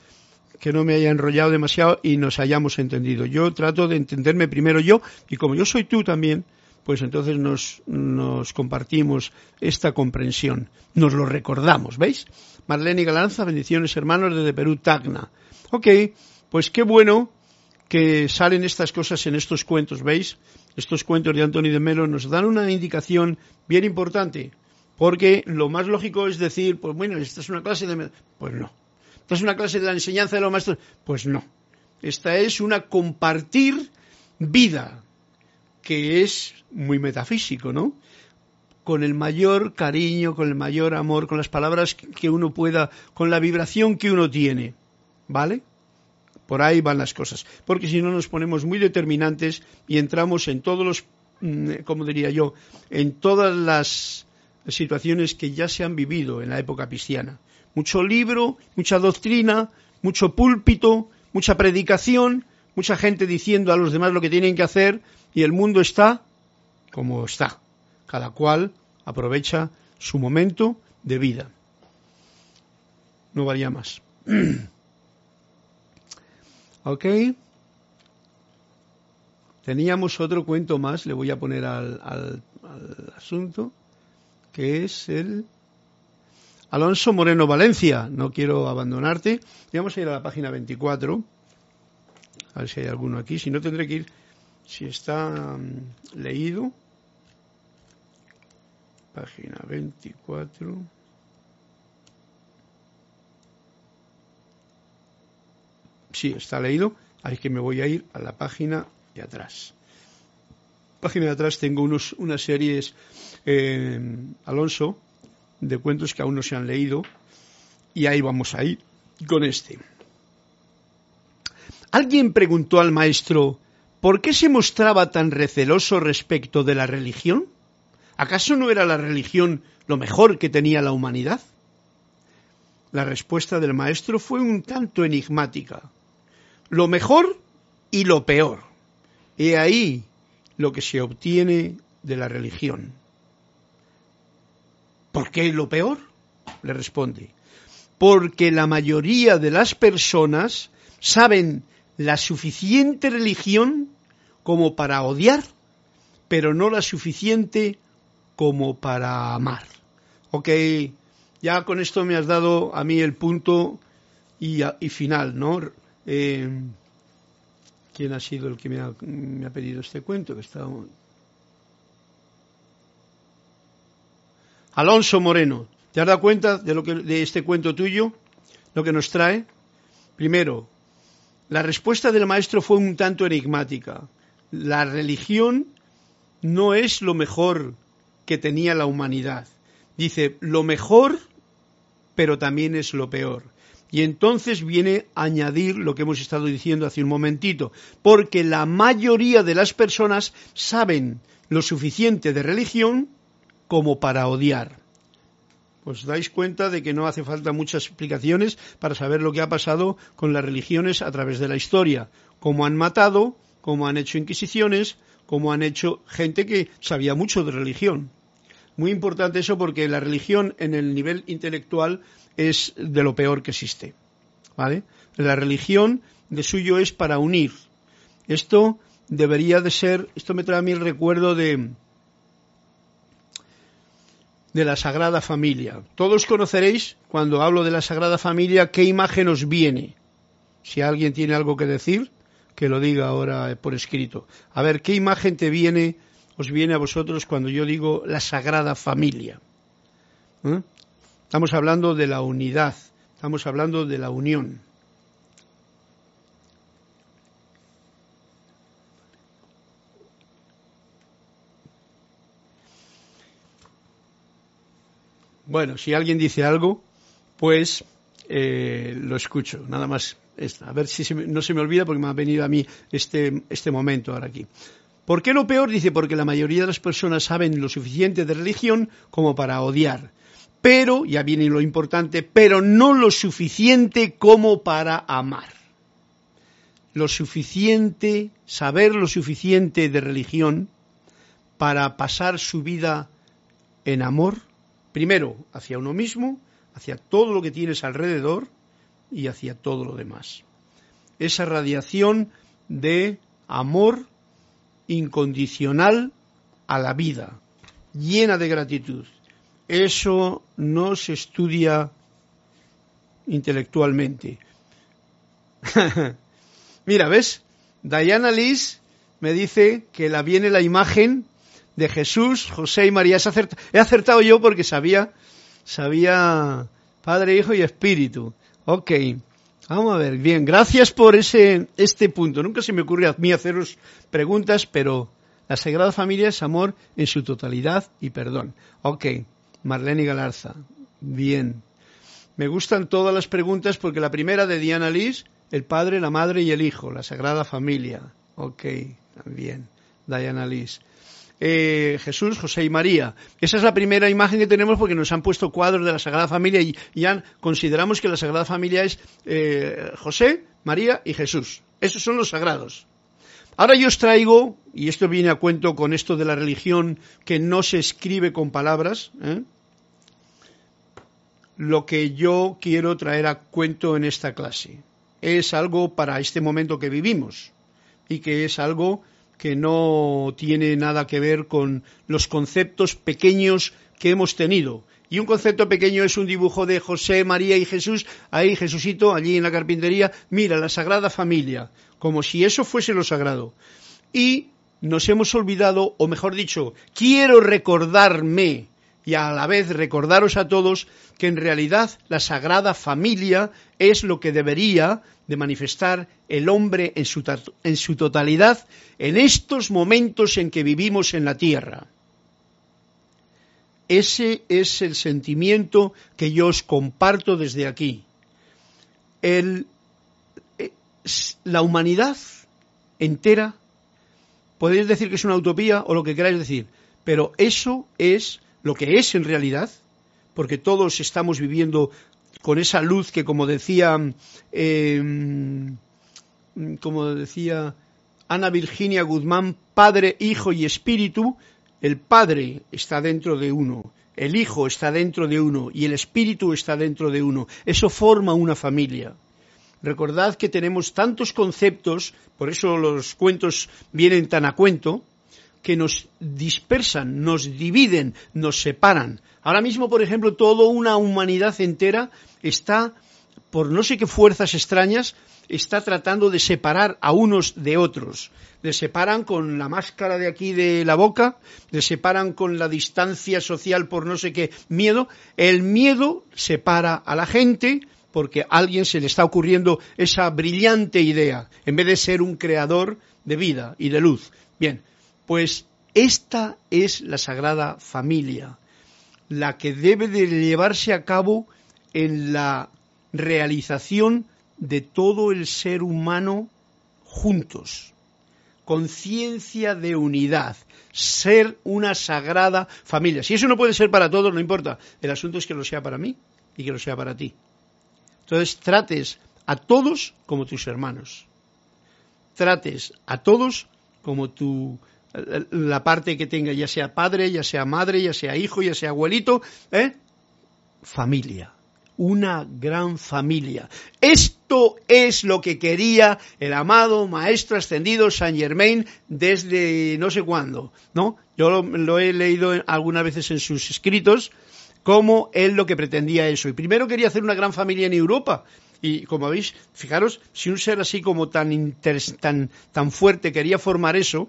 que no me haya enrollado demasiado y nos hayamos entendido. Yo trato de entenderme primero yo y como yo soy tú también, pues entonces nos, nos compartimos esta comprensión, nos lo recordamos, ¿veis? Marlene Galanza, bendiciones hermanos desde Perú, Tacna. Ok, pues qué bueno que salen estas cosas en estos cuentos, ¿veis? Estos cuentos de Antonio de Melo nos dan una indicación bien importante, porque lo más lógico es decir, pues bueno, esta es una clase de... Pues no, ¿Esta es una clase de la enseñanza de los maestros? Pues no. Esta es una compartir vida, que es muy metafísico, ¿no? Con el mayor cariño, con el mayor amor, con las palabras que uno pueda, con la vibración que uno tiene. ¿Vale? Por ahí van las cosas. Porque si no nos ponemos muy determinantes y entramos en todos los, mm, como diría yo, en todas las situaciones que ya se han vivido en la época cristiana mucho libro, mucha doctrina, mucho púlpito, mucha predicación, mucha gente diciendo a los demás lo que tienen que hacer y el mundo está como está. Cada cual aprovecha su momento de vida. No varía más. ok. Teníamos otro cuento más, le voy a poner al, al asunto, que es el Alonso Moreno Valencia, no quiero abandonarte. Vamos a ir a la página 24. A ver si hay alguno aquí. Si no, tendré que ir. Si está mm, leído página 24. Sí, está leído, así que me voy a ir a la página de atrás. Página de atrás tengo unos, unas series, eh, Alonso, de cuentos que aún no se han leído, y ahí vamos a ir con este. Alguien preguntó al maestro, ¿por qué se mostraba tan receloso respecto de la religión? ¿Acaso no era la religión lo mejor que tenía la humanidad? La respuesta del maestro fue un tanto enigmática. Lo mejor y lo peor. He ahí lo que se obtiene de la religión. ¿Por qué lo peor? Le responde. Porque la mayoría de las personas saben la suficiente religión como para odiar, pero no la suficiente como para amar. Ok, ya con esto me has dado a mí el punto y, final, ¿no? Eh, ¿Quién ha sido el que me ha, pedido este cuento? Que Alonso Moreno, ¿te has dado cuenta de, lo que, de este cuento tuyo? Lo que nos trae. Primero, la respuesta del maestro fue un tanto enigmática. La religión no es lo mejor que tenía la humanidad. Dice, lo mejor, pero también es lo peor. Y entonces viene a añadir lo que hemos estado diciendo hace un momentito, porque la mayoría de las personas saben lo suficiente de religión como para odiar. Os dais cuenta de que no hace falta muchas explicaciones para saber lo que ha pasado con las religiones a través de la historia, cómo han matado, cómo han hecho inquisiciones, cómo han hecho gente que sabía mucho de religión. Muy importante eso porque la religión en el nivel intelectual es de lo peor que existe. ¿Vale? La religión de suyo es para unir. Esto debería de ser, esto me trae a mí el recuerdo de, de la Sagrada Familia. Todos conoceréis, cuando hablo de la Sagrada Familia, qué imagen os viene. Si alguien tiene algo que decir, que lo diga ahora por escrito. A ver, ¿qué imagen te viene, os viene a vosotros cuando yo digo la Sagrada Familia? ¿Eh? Estamos hablando de la unidad, estamos hablando de la unión. Bueno, si alguien dice algo, pues eh, lo escucho, nada más. A ver si no se me olvida porque me ha venido a mí este, este momento ahora aquí. ¿Por qué lo peor? Dice, porque la mayoría de las personas saben lo suficiente de religión como para odiar pero, ya viene lo importante, pero no lo suficiente como para amar. Lo suficiente, saber lo suficiente de religión para pasar su vida en amor, primero hacia uno mismo, hacia todo lo que tienes alrededor y hacia todo lo demás. Esa radiación de amor incondicional a la vida, llena de gratitud, eso no se estudia intelectualmente. Mira, ¿ves? Diana Liz me dice que la viene la imagen de Jesús, José y María. He acertado yo porque sabía, sabía Padre, Hijo y Espíritu. Ok, vamos a ver. Bien, gracias por ese, este punto. Nunca se me ocurre a mí haceros preguntas, pero la Sagrada Familia es amor en su totalidad y perdón. Ok. Marlene Galarza. Bien. Me gustan todas las preguntas porque la primera de Diana Liz, el padre, la madre y el hijo, la Sagrada Familia. Ok, bien. Diana Liz. Eh, Jesús, José y María. Esa es la primera imagen que tenemos porque nos han puesto cuadros de la Sagrada Familia y ya consideramos que la Sagrada Familia es eh, José, María y Jesús. Esos son los sagrados. Ahora yo os traigo, y esto viene a cuento con esto de la religión que no se escribe con palabras, ¿eh? lo que yo quiero traer a cuento en esta clase. Es algo para este momento que vivimos y que es algo que no tiene nada que ver con los conceptos pequeños que hemos tenido. Y un concepto pequeño es un dibujo de José, María y Jesús, ahí Jesucito, allí en la carpintería, mira, la Sagrada Familia, como si eso fuese lo sagrado. Y nos hemos olvidado, o mejor dicho, quiero recordarme y a la vez recordaros a todos que en realidad la Sagrada Familia es lo que debería de manifestar el hombre en su, en su totalidad en estos momentos en que vivimos en la tierra. Ese es el sentimiento que yo os comparto desde aquí. El, eh, la humanidad entera, podéis decir que es una utopía o lo que queráis decir, pero eso es lo que es en realidad, porque todos estamos viviendo con esa luz que, como decía, em, como decía Ana Virginia Guzmán, Padre, Hijo y Espíritu, el Padre está dentro de uno, el Hijo está dentro de uno y el Espíritu está dentro de uno. Eso forma una familia. Recordad que tenemos tantos conceptos, por eso los cuentos vienen tan a cuento, que nos dispersan, nos dividen, nos separan. Ahora mismo, por ejemplo, toda una humanidad entera está, por no sé qué fuerzas extrañas, está tratando de separar a unos de otros. Les separan con la máscara de aquí de la boca, les separan con la distancia social por no sé qué miedo. El miedo separa a la gente porque a alguien se le está ocurriendo esa brillante idea, en vez de ser un creador de vida y de luz. Bien, pues esta es la Sagrada Familia, la que debe de llevarse a cabo en la realización de todo el ser humano juntos. Conciencia de unidad, ser una sagrada familia. Si eso no puede ser para todos, no importa. El asunto es que lo sea para mí y que lo sea para ti. Entonces trates a todos como tus hermanos. Trates a todos como tu la parte que tenga, ya sea padre, ya sea madre, ya sea hijo, ya sea abuelito, ¿eh? familia, una gran familia. Esto es lo que quería el amado maestro ascendido Saint Germain desde no sé cuándo, ¿no? Yo lo, he leído algunas veces en sus escritos, como él lo que pretendía eso. Y primero quería hacer una gran familia en Europa, y como veis, fijaros, si un ser así como tan, tan, tan fuerte quería formar eso,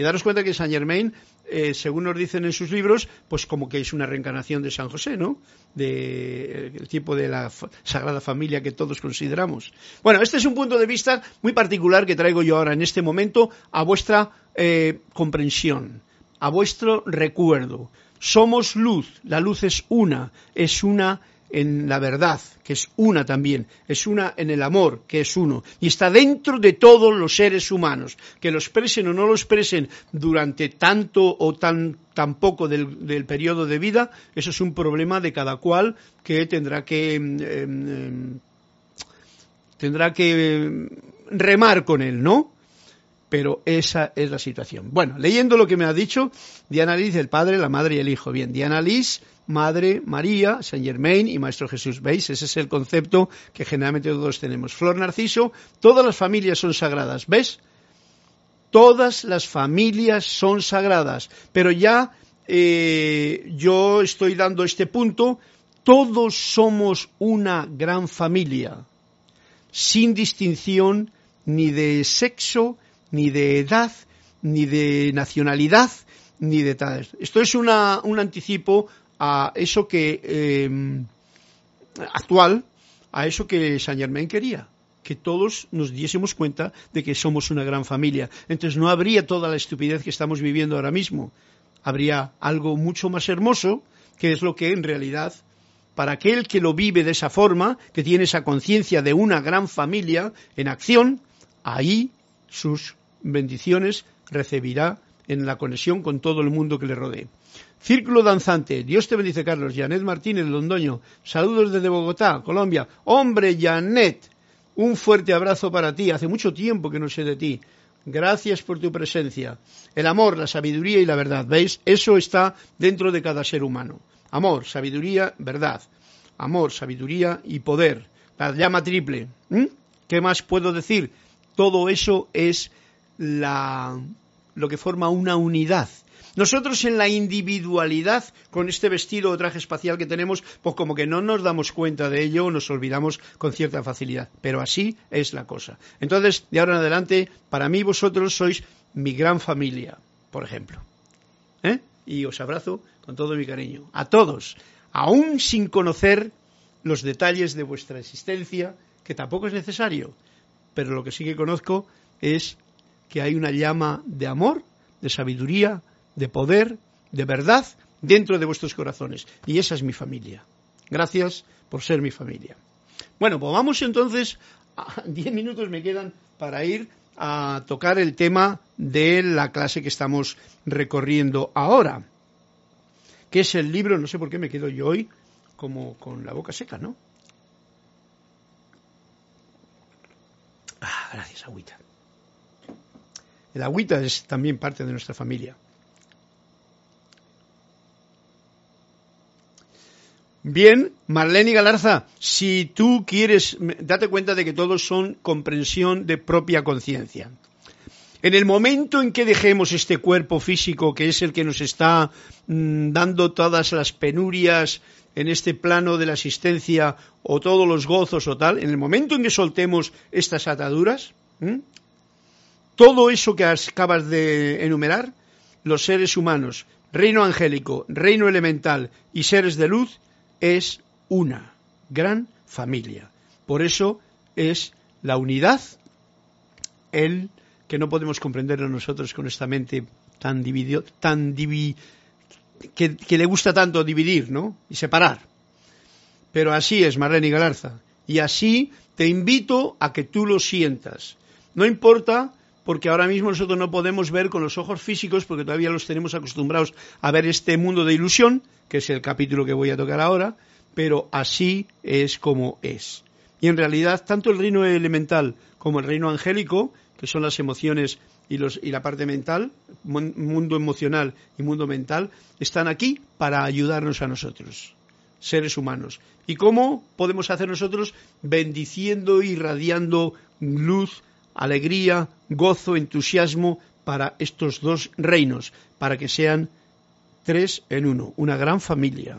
y daros cuenta que Saint Germain, eh, según nos dicen en sus libros, pues como que es una reencarnación de San José, ¿no? De, el tipo de la Sagrada Familia que todos consideramos. Bueno, este es un punto de vista muy particular que traigo yo ahora en este momento a vuestra eh, comprensión, a vuestro recuerdo. Somos luz, la luz es una, es una en la verdad, que es una también, es una en el amor, que es uno, y está dentro de todos los seres humanos, que lo expresen o no lo expresen durante tanto o tan, tan poco del, periodo de vida, eso es un problema de cada cual que tendrá que em, em, tendrá que remar con él, ¿no? pero esa es la situación. Bueno, leyendo lo que me ha dicho, Diana Liz, el padre, la madre y el hijo. Bien, Diana Liz Madre María, Saint Germain y Maestro Jesús. ¿Veis? Ese es el concepto que generalmente todos tenemos. Flor Narciso, todas las familias son sagradas. ¿Ves? Todas las familias son sagradas. Pero ya eh, yo estoy dando este punto. Todos somos una gran familia, sin distinción ni de sexo, ni de edad, ni de nacionalidad, ni de tal. Esto es un anticipo a eso que em, actual, a eso que Saint Germain quería, que todos nos diésemos cuenta de que somos una gran familia. Entonces no habría toda la estupidez que estamos viviendo ahora mismo. Habría algo mucho más hermoso, que es lo que en realidad, para aquel que lo vive de esa forma, que tiene esa conciencia de una gran familia en acción, ahí sus bendiciones recibirá en la conexión con todo el mundo que le rodee. Círculo Danzante. Dios te bendice, Carlos. Janet Martínez, Londoño. Saludos desde Bogotá, Colombia. Hombre, Janet, un fuerte abrazo para ti. Hace mucho tiempo que no sé de ti. Gracias por tu presencia. El amor, la sabiduría y la verdad. ¿Veis? Eso está dentro de cada ser humano. Amor, sabiduría, verdad. Amor, sabiduría y poder. La llama triple. ¿Mm? ¿Qué más puedo decir? Todo eso es la, lo que forma una unidad nosotros en la individualidad, con este vestido o traje espacial que tenemos, pues como que no nos damos cuenta de ello o nos olvidamos con cierta facilidad. Pero así es la cosa. Entonces, de ahora en adelante, para mí vosotros sois mi gran familia, por ejemplo. ¿Eh? y os abrazo con todo mi cariño. A todos, aún sin conocer los detalles de vuestra existencia, que tampoco es necesario, pero lo que sí que conozco es que hay una llama de amor, de sabiduría, de poder, de verdad dentro de vuestros corazones. Y esa es mi familia. Gracias por ser mi familia. Bueno, pues vamos entonces, a diez minutos me quedan para ir a tocar el tema de la clase que estamos recorriendo ahora, que es el libro, no sé por qué me quedo yo hoy como con la boca seca, ¿no? Ah, gracias, agüita. El agüita es también parte de nuestra familia. Bien, Marlene Galarza, si tú quieres, date cuenta de que todos son comprensión de propia conciencia. En el momento en que dejemos este cuerpo físico, que es el que nos está mm, dando todas las penurias en este plano de la existencia o todos los gozos o tal, en el momento en que soltemos estas ataduras, todo eso que acabas de enumerar, los seres humanos, reino angélico, reino elemental y seres de luz, es una gran familia. Por eso es la unidad, el que no podemos comprenderlo nosotros con esta mente tan dividido, tan que, le gusta tanto dividir, ¿no? Y separar. Pero así es Marlene Galarza. Y así te invito a que tú lo sientas. No importa porque ahora mismo nosotros no podemos ver con los ojos físicos, porque todavía los tenemos acostumbrados a ver este mundo de ilusión, que es el capítulo que voy a tocar ahora, pero así es como es. Y en realidad, tanto el reino elemental como el reino angélico, que son las emociones y, y la parte mental, mundo emocional y mundo mental, están aquí para ayudarnos a nosotros, seres humanos. ¿Y cómo podemos hacer nosotros? Bendiciendo, irradiando luz, alegría, gozo, entusiasmo para estos dos reinos, para que sean tres en uno, una gran familia.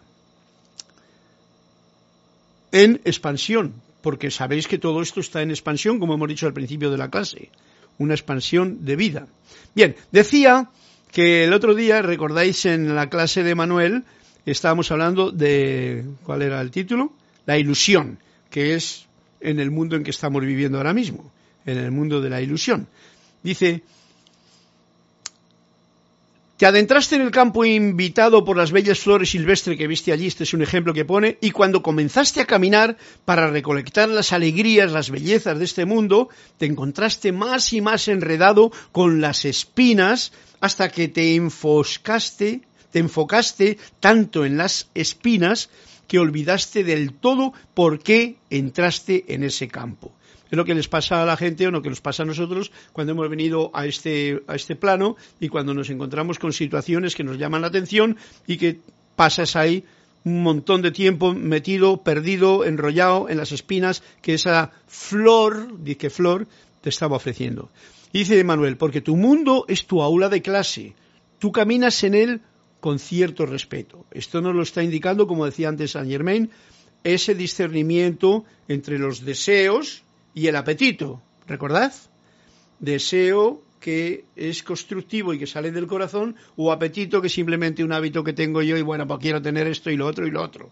En expansión, porque sabéis que todo esto está en expansión, como hemos dicho al principio de la clase, una expansión de vida. Bien, decía que el otro día, recordáis en la clase de Manuel, estábamos hablando de, ¿cuál era el título? La ilusión, que es en el mundo en que estamos viviendo ahora mismo en el mundo de la ilusión. Dice, te adentraste en el campo invitado por las bellas flores silvestres que viste allí, este es un ejemplo que pone, y cuando comenzaste a caminar para recolectar las alegrías, las bellezas de este mundo, te encontraste más y más enredado con las espinas hasta que te enfoscaste, te enfocaste tanto en las espinas que olvidaste del todo por qué entraste en ese campo. Es lo que les pasa a la gente o lo que nos pasa a nosotros cuando hemos venido a este, a este plano y cuando nos encontramos con situaciones que nos llaman la atención y que pasas ahí un montón de tiempo metido, perdido, enrollado en las espinas que esa flor, dice flor, te estaba ofreciendo. Dice Manuel, porque tu mundo es tu aula de clase, tú caminas en él con cierto respeto. Esto nos lo está indicando, como decía antes Saint Germain, ese discernimiento entre los deseos, y el apetito, ¿recordad? Deseo que es constructivo y que sale del corazón o apetito que es simplemente un hábito que tengo yo y bueno, pues quiero tener esto y lo otro y lo otro,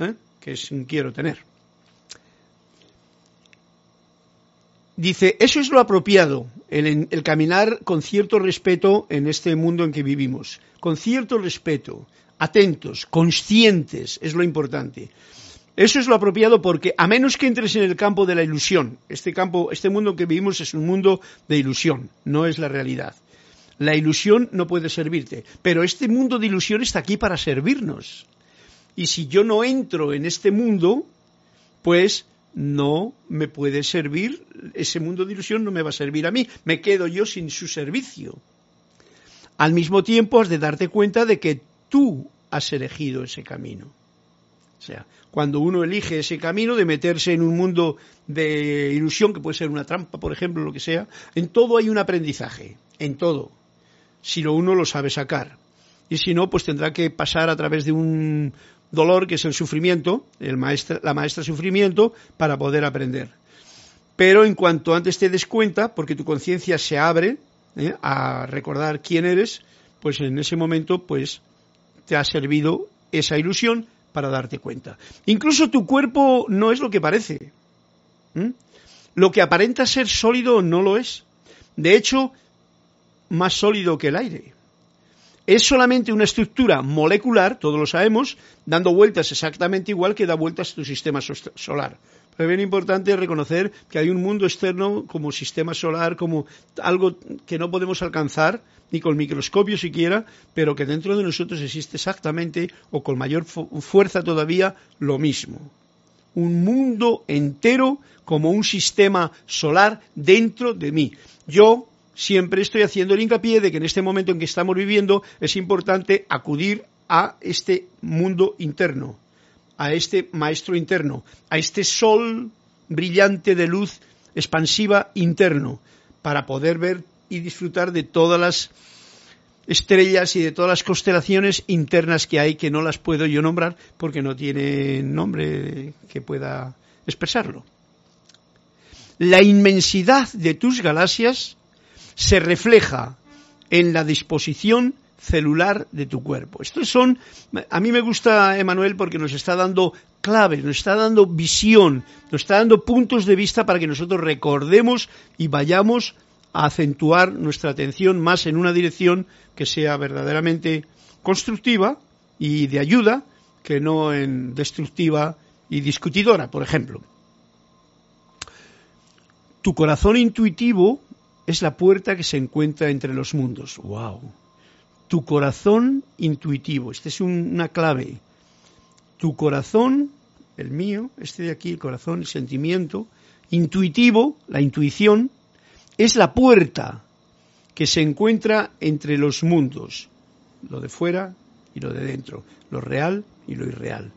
¿eh? que es un quiero tener. Dice, eso es lo apropiado, el, el, caminar con cierto respeto en este mundo en que vivimos, con cierto respeto, atentos, conscientes, es lo importante. Eso es lo apropiado porque a menos que entres en el campo de la ilusión, este campo, este mundo que vivimos es un mundo de ilusión, no es la realidad. La ilusión no puede servirte, pero este mundo de ilusión está aquí para servirnos. Y si yo no entro en este mundo, pues no me puede servir, ese mundo de ilusión no me va a servir a mí, me quedo yo sin su servicio. Al mismo tiempo has de darte cuenta de que tú has elegido ese camino. O sea, cuando uno elige ese camino de meterse en un mundo de ilusión, que puede ser una trampa, por ejemplo, lo que sea, en todo hay un aprendizaje, en todo, si uno lo sabe sacar. Y si no, pues tendrá que pasar a través de un dolor que es el sufrimiento, el maestra, la maestra sufrimiento, para poder aprender. Pero en cuanto antes te des cuenta, porque tu conciencia se abre ¿eh? a recordar quién eres, pues en ese momento, pues te ha servido esa ilusión para darte cuenta. Incluso tu cuerpo no es lo que parece. Lo que aparenta ser sólido no lo es. De hecho, más sólido que el aire. Es solamente una estructura molecular, todos lo sabemos, dando vueltas exactamente igual que da vueltas tu sistema solar. Pero bien importante reconocer que hay un mundo externo como sistema solar, como algo que no podemos alcanzar, ni con microscopio siquiera, pero que dentro de nosotros existe exactamente, o con mayor fuerza todavía, lo mismo. Un mundo entero como un sistema solar dentro de mí. Yo siempre estoy haciendo el hincapié de que en este momento en que estamos viviendo es importante acudir a este mundo interno, a este maestro interno, a este sol brillante de luz expansiva interno, para poder ver y disfrutar de todas las estrellas y de todas las constelaciones internas que hay que no las puedo yo nombrar porque no tiene nombre que pueda expresarlo. La inmensidad de tus galaxias se refleja en la disposición celular de tu cuerpo. Estos son, a mí me gusta Emanuel porque nos está dando claves, nos está dando visión, nos está dando puntos de vista para que nosotros recordemos y vayamos a acentuar nuestra atención más en una dirección que sea verdaderamente constructiva y de ayuda que no en destructiva y discutidora, por ejemplo. Tu corazón intuitivo es la puerta que se encuentra entre los mundos. ¡Wow! Tu corazón intuitivo, esta es una clave. Tu corazón, el mío, este de aquí, el corazón, el sentimiento, intuitivo, la intuición, es la puerta que se encuentra entre los mundos, lo de fuera y lo de dentro, lo real y lo irreal.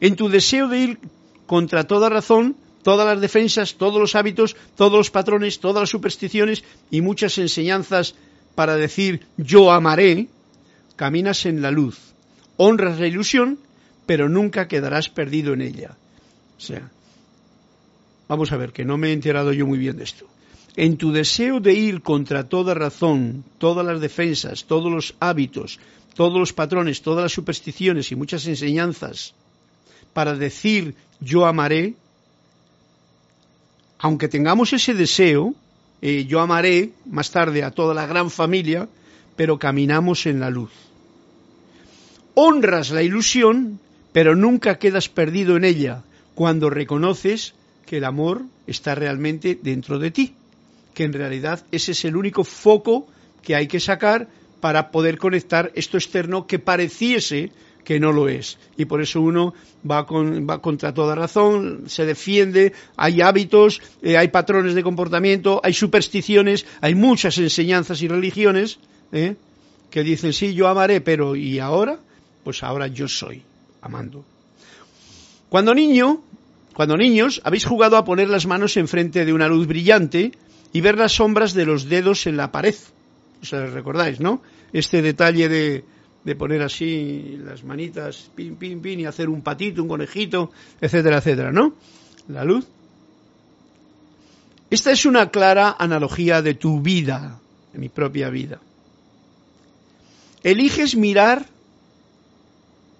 En tu deseo de ir contra toda razón, todas las defensas, todos los hábitos, todos los patrones, todas las supersticiones y muchas enseñanzas para decir yo amaré, caminas en la luz, honras la ilusión, pero nunca quedarás perdido en ella. O sea, vamos a ver, que no me he enterado yo muy bien de esto. En tu deseo de ir contra toda razón, todas las defensas, todos los hábitos, todos los patrones, todas las supersticiones y muchas enseñanzas, para decir yo amaré, aunque tengamos ese deseo, eh, yo amaré más tarde a toda la gran familia, pero caminamos en la luz. Honras la ilusión, pero nunca quedas perdido en ella cuando reconoces que el amor está realmente dentro de ti, que en realidad ese es el único foco que hay que sacar para poder conectar esto externo que pareciese que no lo es. Y por eso uno va, contra toda razón, se defiende, hay hábitos, eh, hay patrones de comportamiento, hay supersticiones, hay muchas enseñanzas y religiones eh, que dicen, sí, yo amaré, pero ¿y ahora? Pues ahora yo soy, amando. Cuando niño, cuando niños, habéis jugado a poner las manos enfrente de una luz brillante y ver las sombras de los dedos en la pared. O sea, recordáis, ¿no? Este detalle de, de poner así las manitas, pin, pin, pin, y hacer un patito, un conejito, etcétera, etcétera, ¿no? La luz. Esta es una clara analogía de tu vida, de mi propia vida. Eliges mirar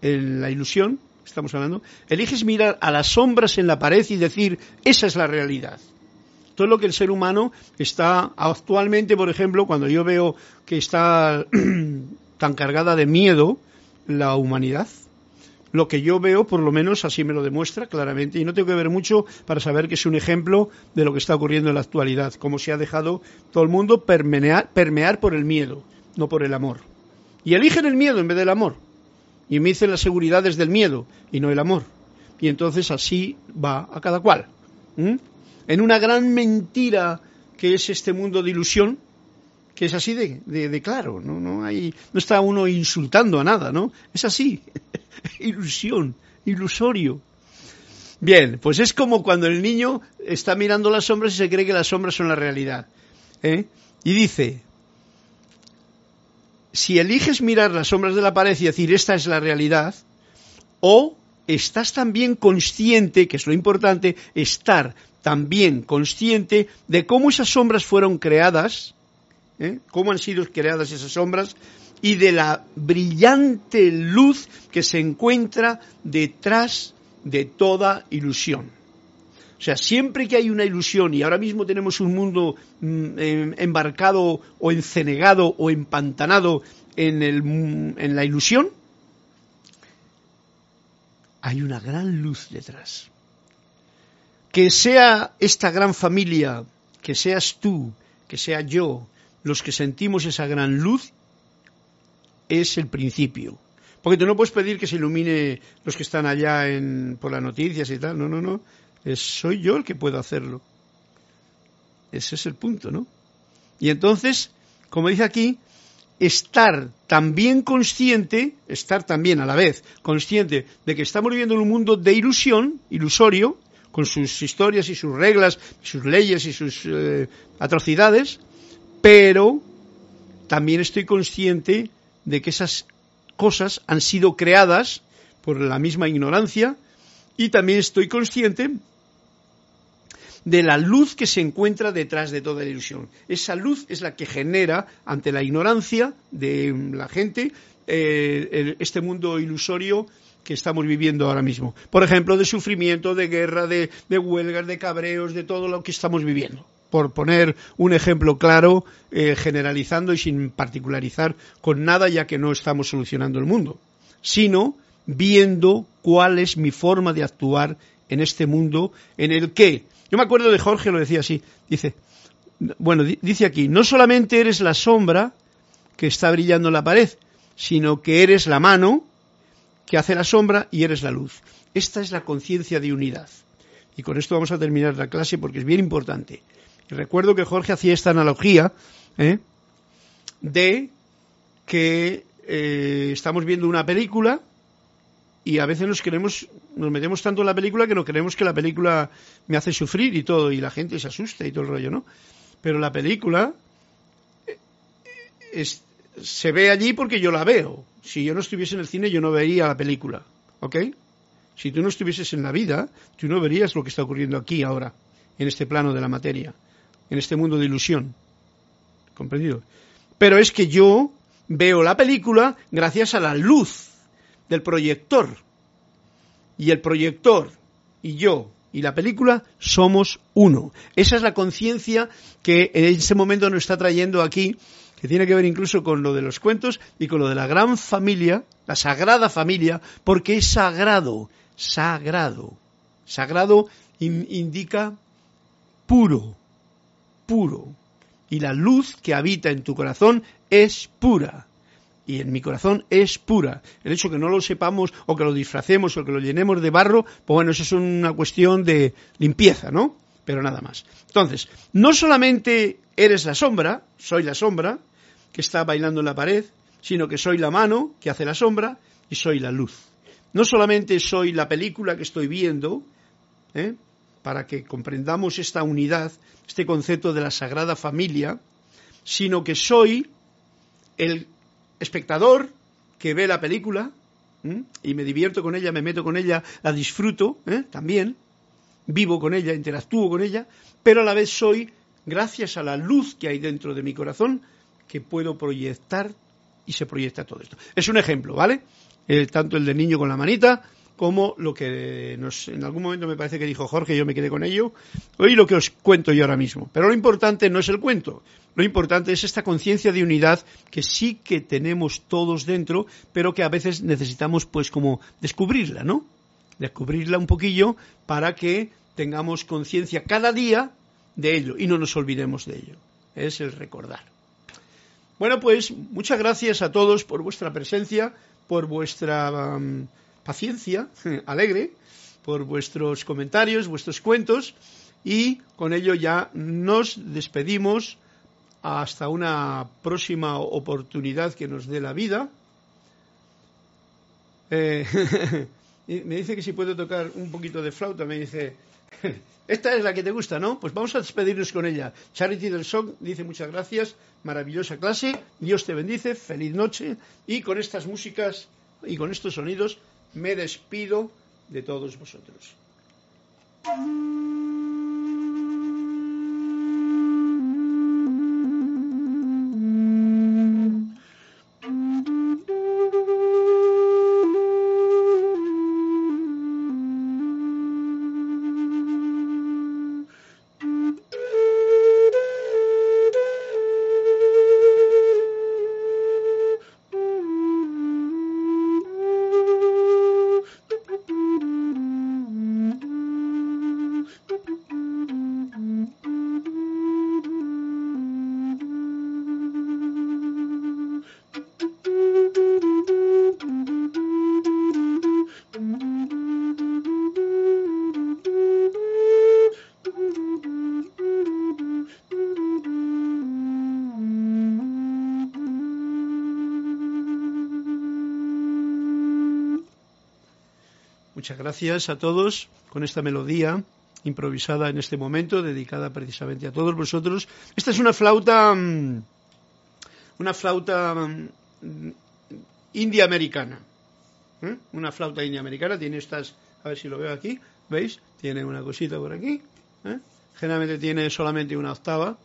en la ilusión, estamos hablando, eliges mirar a las sombras en la pared y decir, esa es la realidad. Todo lo que el ser humano está actualmente, por ejemplo, cuando yo veo que está tan cargada de miedo la humanidad. Lo que yo veo, por lo menos así me lo demuestra claramente, y no tengo que ver mucho para saber que es un ejemplo de lo que está ocurriendo en la actualidad, cómo se ha dejado todo el mundo permear, permear por el miedo, no por el amor. Y eligen el miedo en vez del amor. Y me dicen las seguridades del miedo y no el amor. Y entonces así va a cada cual. En una gran mentira que es este mundo de ilusión, que es así de, de, claro, ¿no? No, hay, no está uno insultando a nada, ¿no? Es así, ilusión, ilusorio. Bien, pues es como cuando el niño está mirando las sombras y se cree que las sombras son la realidad. ¿eh? Y dice, si eliges mirar las sombras de la pared y decir esta es la realidad, o estás también consciente, que es lo importante, estar también consciente de cómo esas sombras fueron creadas, ¿eh? cómo han sido creadas esas sombras y de la brillante luz que se encuentra detrás de toda ilusión. O sea, siempre que hay una ilusión y ahora mismo tenemos un mundo mm, em, embarcado o encenegado o empantanado el, en la ilusión, hay una gran luz detrás. Que sea esta gran familia, que seas tú, que sea yo, los que sentimos esa gran luz, es el principio. Porque tú no puedes pedir que se ilumine los que están allá en, por las noticias y tal. No, no, no. Soy yo el que puedo hacerlo. Ese es el punto, ¿no? Y entonces, como dice aquí, estar también consciente, estar también a la vez consciente de que estamos viviendo en un mundo de ilusión, ilusorio, con sus historias y sus reglas, sus leyes y sus eh, atrocidades, pero también estoy consciente de que esas cosas han sido creadas por la misma ignorancia y también estoy consciente de la luz que se encuentra detrás de toda la ilusión. Esa luz es la que genera, ante la ignorancia de la gente, eh, este mundo ilusorio que estamos viviendo ahora mismo. Por ejemplo, de sufrimiento, de guerra, de, huelgas, de cabreos, de todo lo que estamos viviendo. Por poner un ejemplo claro, eh, generalizando y sin particularizar con nada, ya que no estamos solucionando el mundo, sino viendo cuál es mi forma de actuar en este mundo en el que yo me acuerdo de Jorge, lo decía así, dice, bueno, dice aquí, no solamente eres la sombra que está brillando en la pared, sino que eres la mano que hace la sombra y eres la luz. Esta es la conciencia de unidad. Y con esto vamos a terminar la clase porque es bien importante. Recuerdo que Jorge hacía esta analogía ¿eh? de que eh, estamos viendo una película y a veces nos queremos, nos metemos tanto en la película que no queremos que la película me hace sufrir y todo, y la gente se asusta y todo el rollo, ¿no? Pero la película eh, se ve allí porque yo la veo. Si yo no estuviese en el cine, yo no vería la película, ¿ok? Si tú no estuvieses en la vida, tú no verías lo que está ocurriendo aquí ahora, en este plano de la materia, en este mundo de ilusión. ¿Comprendido? Pero es que yo veo la película gracias a la luz del proyector. Y el proyector y yo y la película somos uno. Esa es la conciencia que en ese momento nos está trayendo aquí, que tiene que ver incluso con lo de los cuentos y con lo de la gran familia, la sagrada familia, porque es sagrado, sagrado. Sagrado indica puro, puro. Y la luz que habita en tu corazón es pura y en mi corazón es pura. El hecho que no lo sepamos o que lo disfracemos o que lo llenemos de barro, pues bueno, eso es una cuestión de limpieza, ¿no? Pero nada más. Entonces, no solamente eres la sombra, soy la sombra que está bailando en la pared, sino que soy la mano que hace la sombra y soy la luz. No solamente soy la película que estoy viendo, ¿eh? Para que comprendamos esta unidad, este concepto de la sagrada familia, sino que soy el espectador que ve la película y me divierto con ella, me meto con ella, la disfruto ¿eh? también, vivo con ella, interactúo con ella, pero a la vez soy, gracias a la luz que hay dentro de mi corazón, que puedo proyectar y se proyecta todo esto. Es un ejemplo, ¿vale? Tanto el del niño con la manita como lo que nos, en algún momento me parece que dijo Jorge, yo me quedé con ello, hoy lo que os cuento yo ahora mismo. Pero lo importante no es el cuento, lo importante es esta conciencia de unidad que sí que tenemos todos dentro, pero que a veces necesitamos pues como descubrirla, ¿no? Descubrirla un poquillo para que tengamos conciencia cada día de ello y no nos olvidemos de ello. Es el recordar. Bueno, pues muchas gracias a todos por vuestra presencia, por vuestra um, paciencia alegre, por vuestros comentarios, vuestros cuentos y con ello ya nos despedimos hasta una próxima oportunidad que nos dé la vida. Eh, me dice que si puedo tocar un poquito de flauta, me dice, esta es la que te gusta, ¿no? Pues vamos a despedirnos con ella. Charity del Song dice muchas gracias, maravillosa clase, Dios te bendice, feliz noche y con estas músicas y con estos sonidos me despido de todos vosotros. Gracias a todos con esta melodía improvisada en este momento, dedicada precisamente a todos vosotros. Esta es una flauta, mm, una flauta mm, india americana. ¿eh? Una flauta india americana, tiene estas, a ver si lo veo aquí, ¿veis? Tiene una cosita por aquí. ¿eh? Generalmente tiene solamente una octava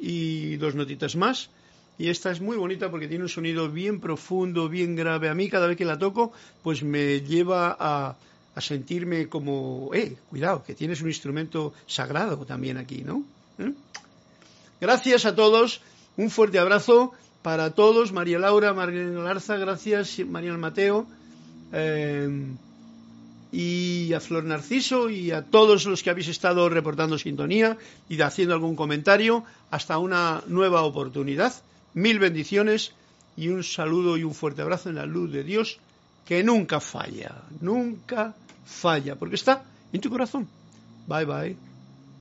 y dos notitas más. Y esta es muy bonita porque tiene un sonido bien profundo, bien grave. A mí cada vez que la toco, pues me lleva a, a sentirme como, eh, cuidado, que tienes un instrumento sagrado también aquí, ¿no? ¿Eh? Gracias a todos, un fuerte abrazo para todos, María Laura, María Larza, gracias, María Mateo, eh, y a Flor Narciso y a todos los que habéis estado reportando sintonía y haciendo algún comentario, hasta una nueva oportunidad. Mil bendiciones y un saludo y un fuerte abrazo en la luz de Dios que nunca falla, nunca falla, porque está en tu corazón. Bye bye.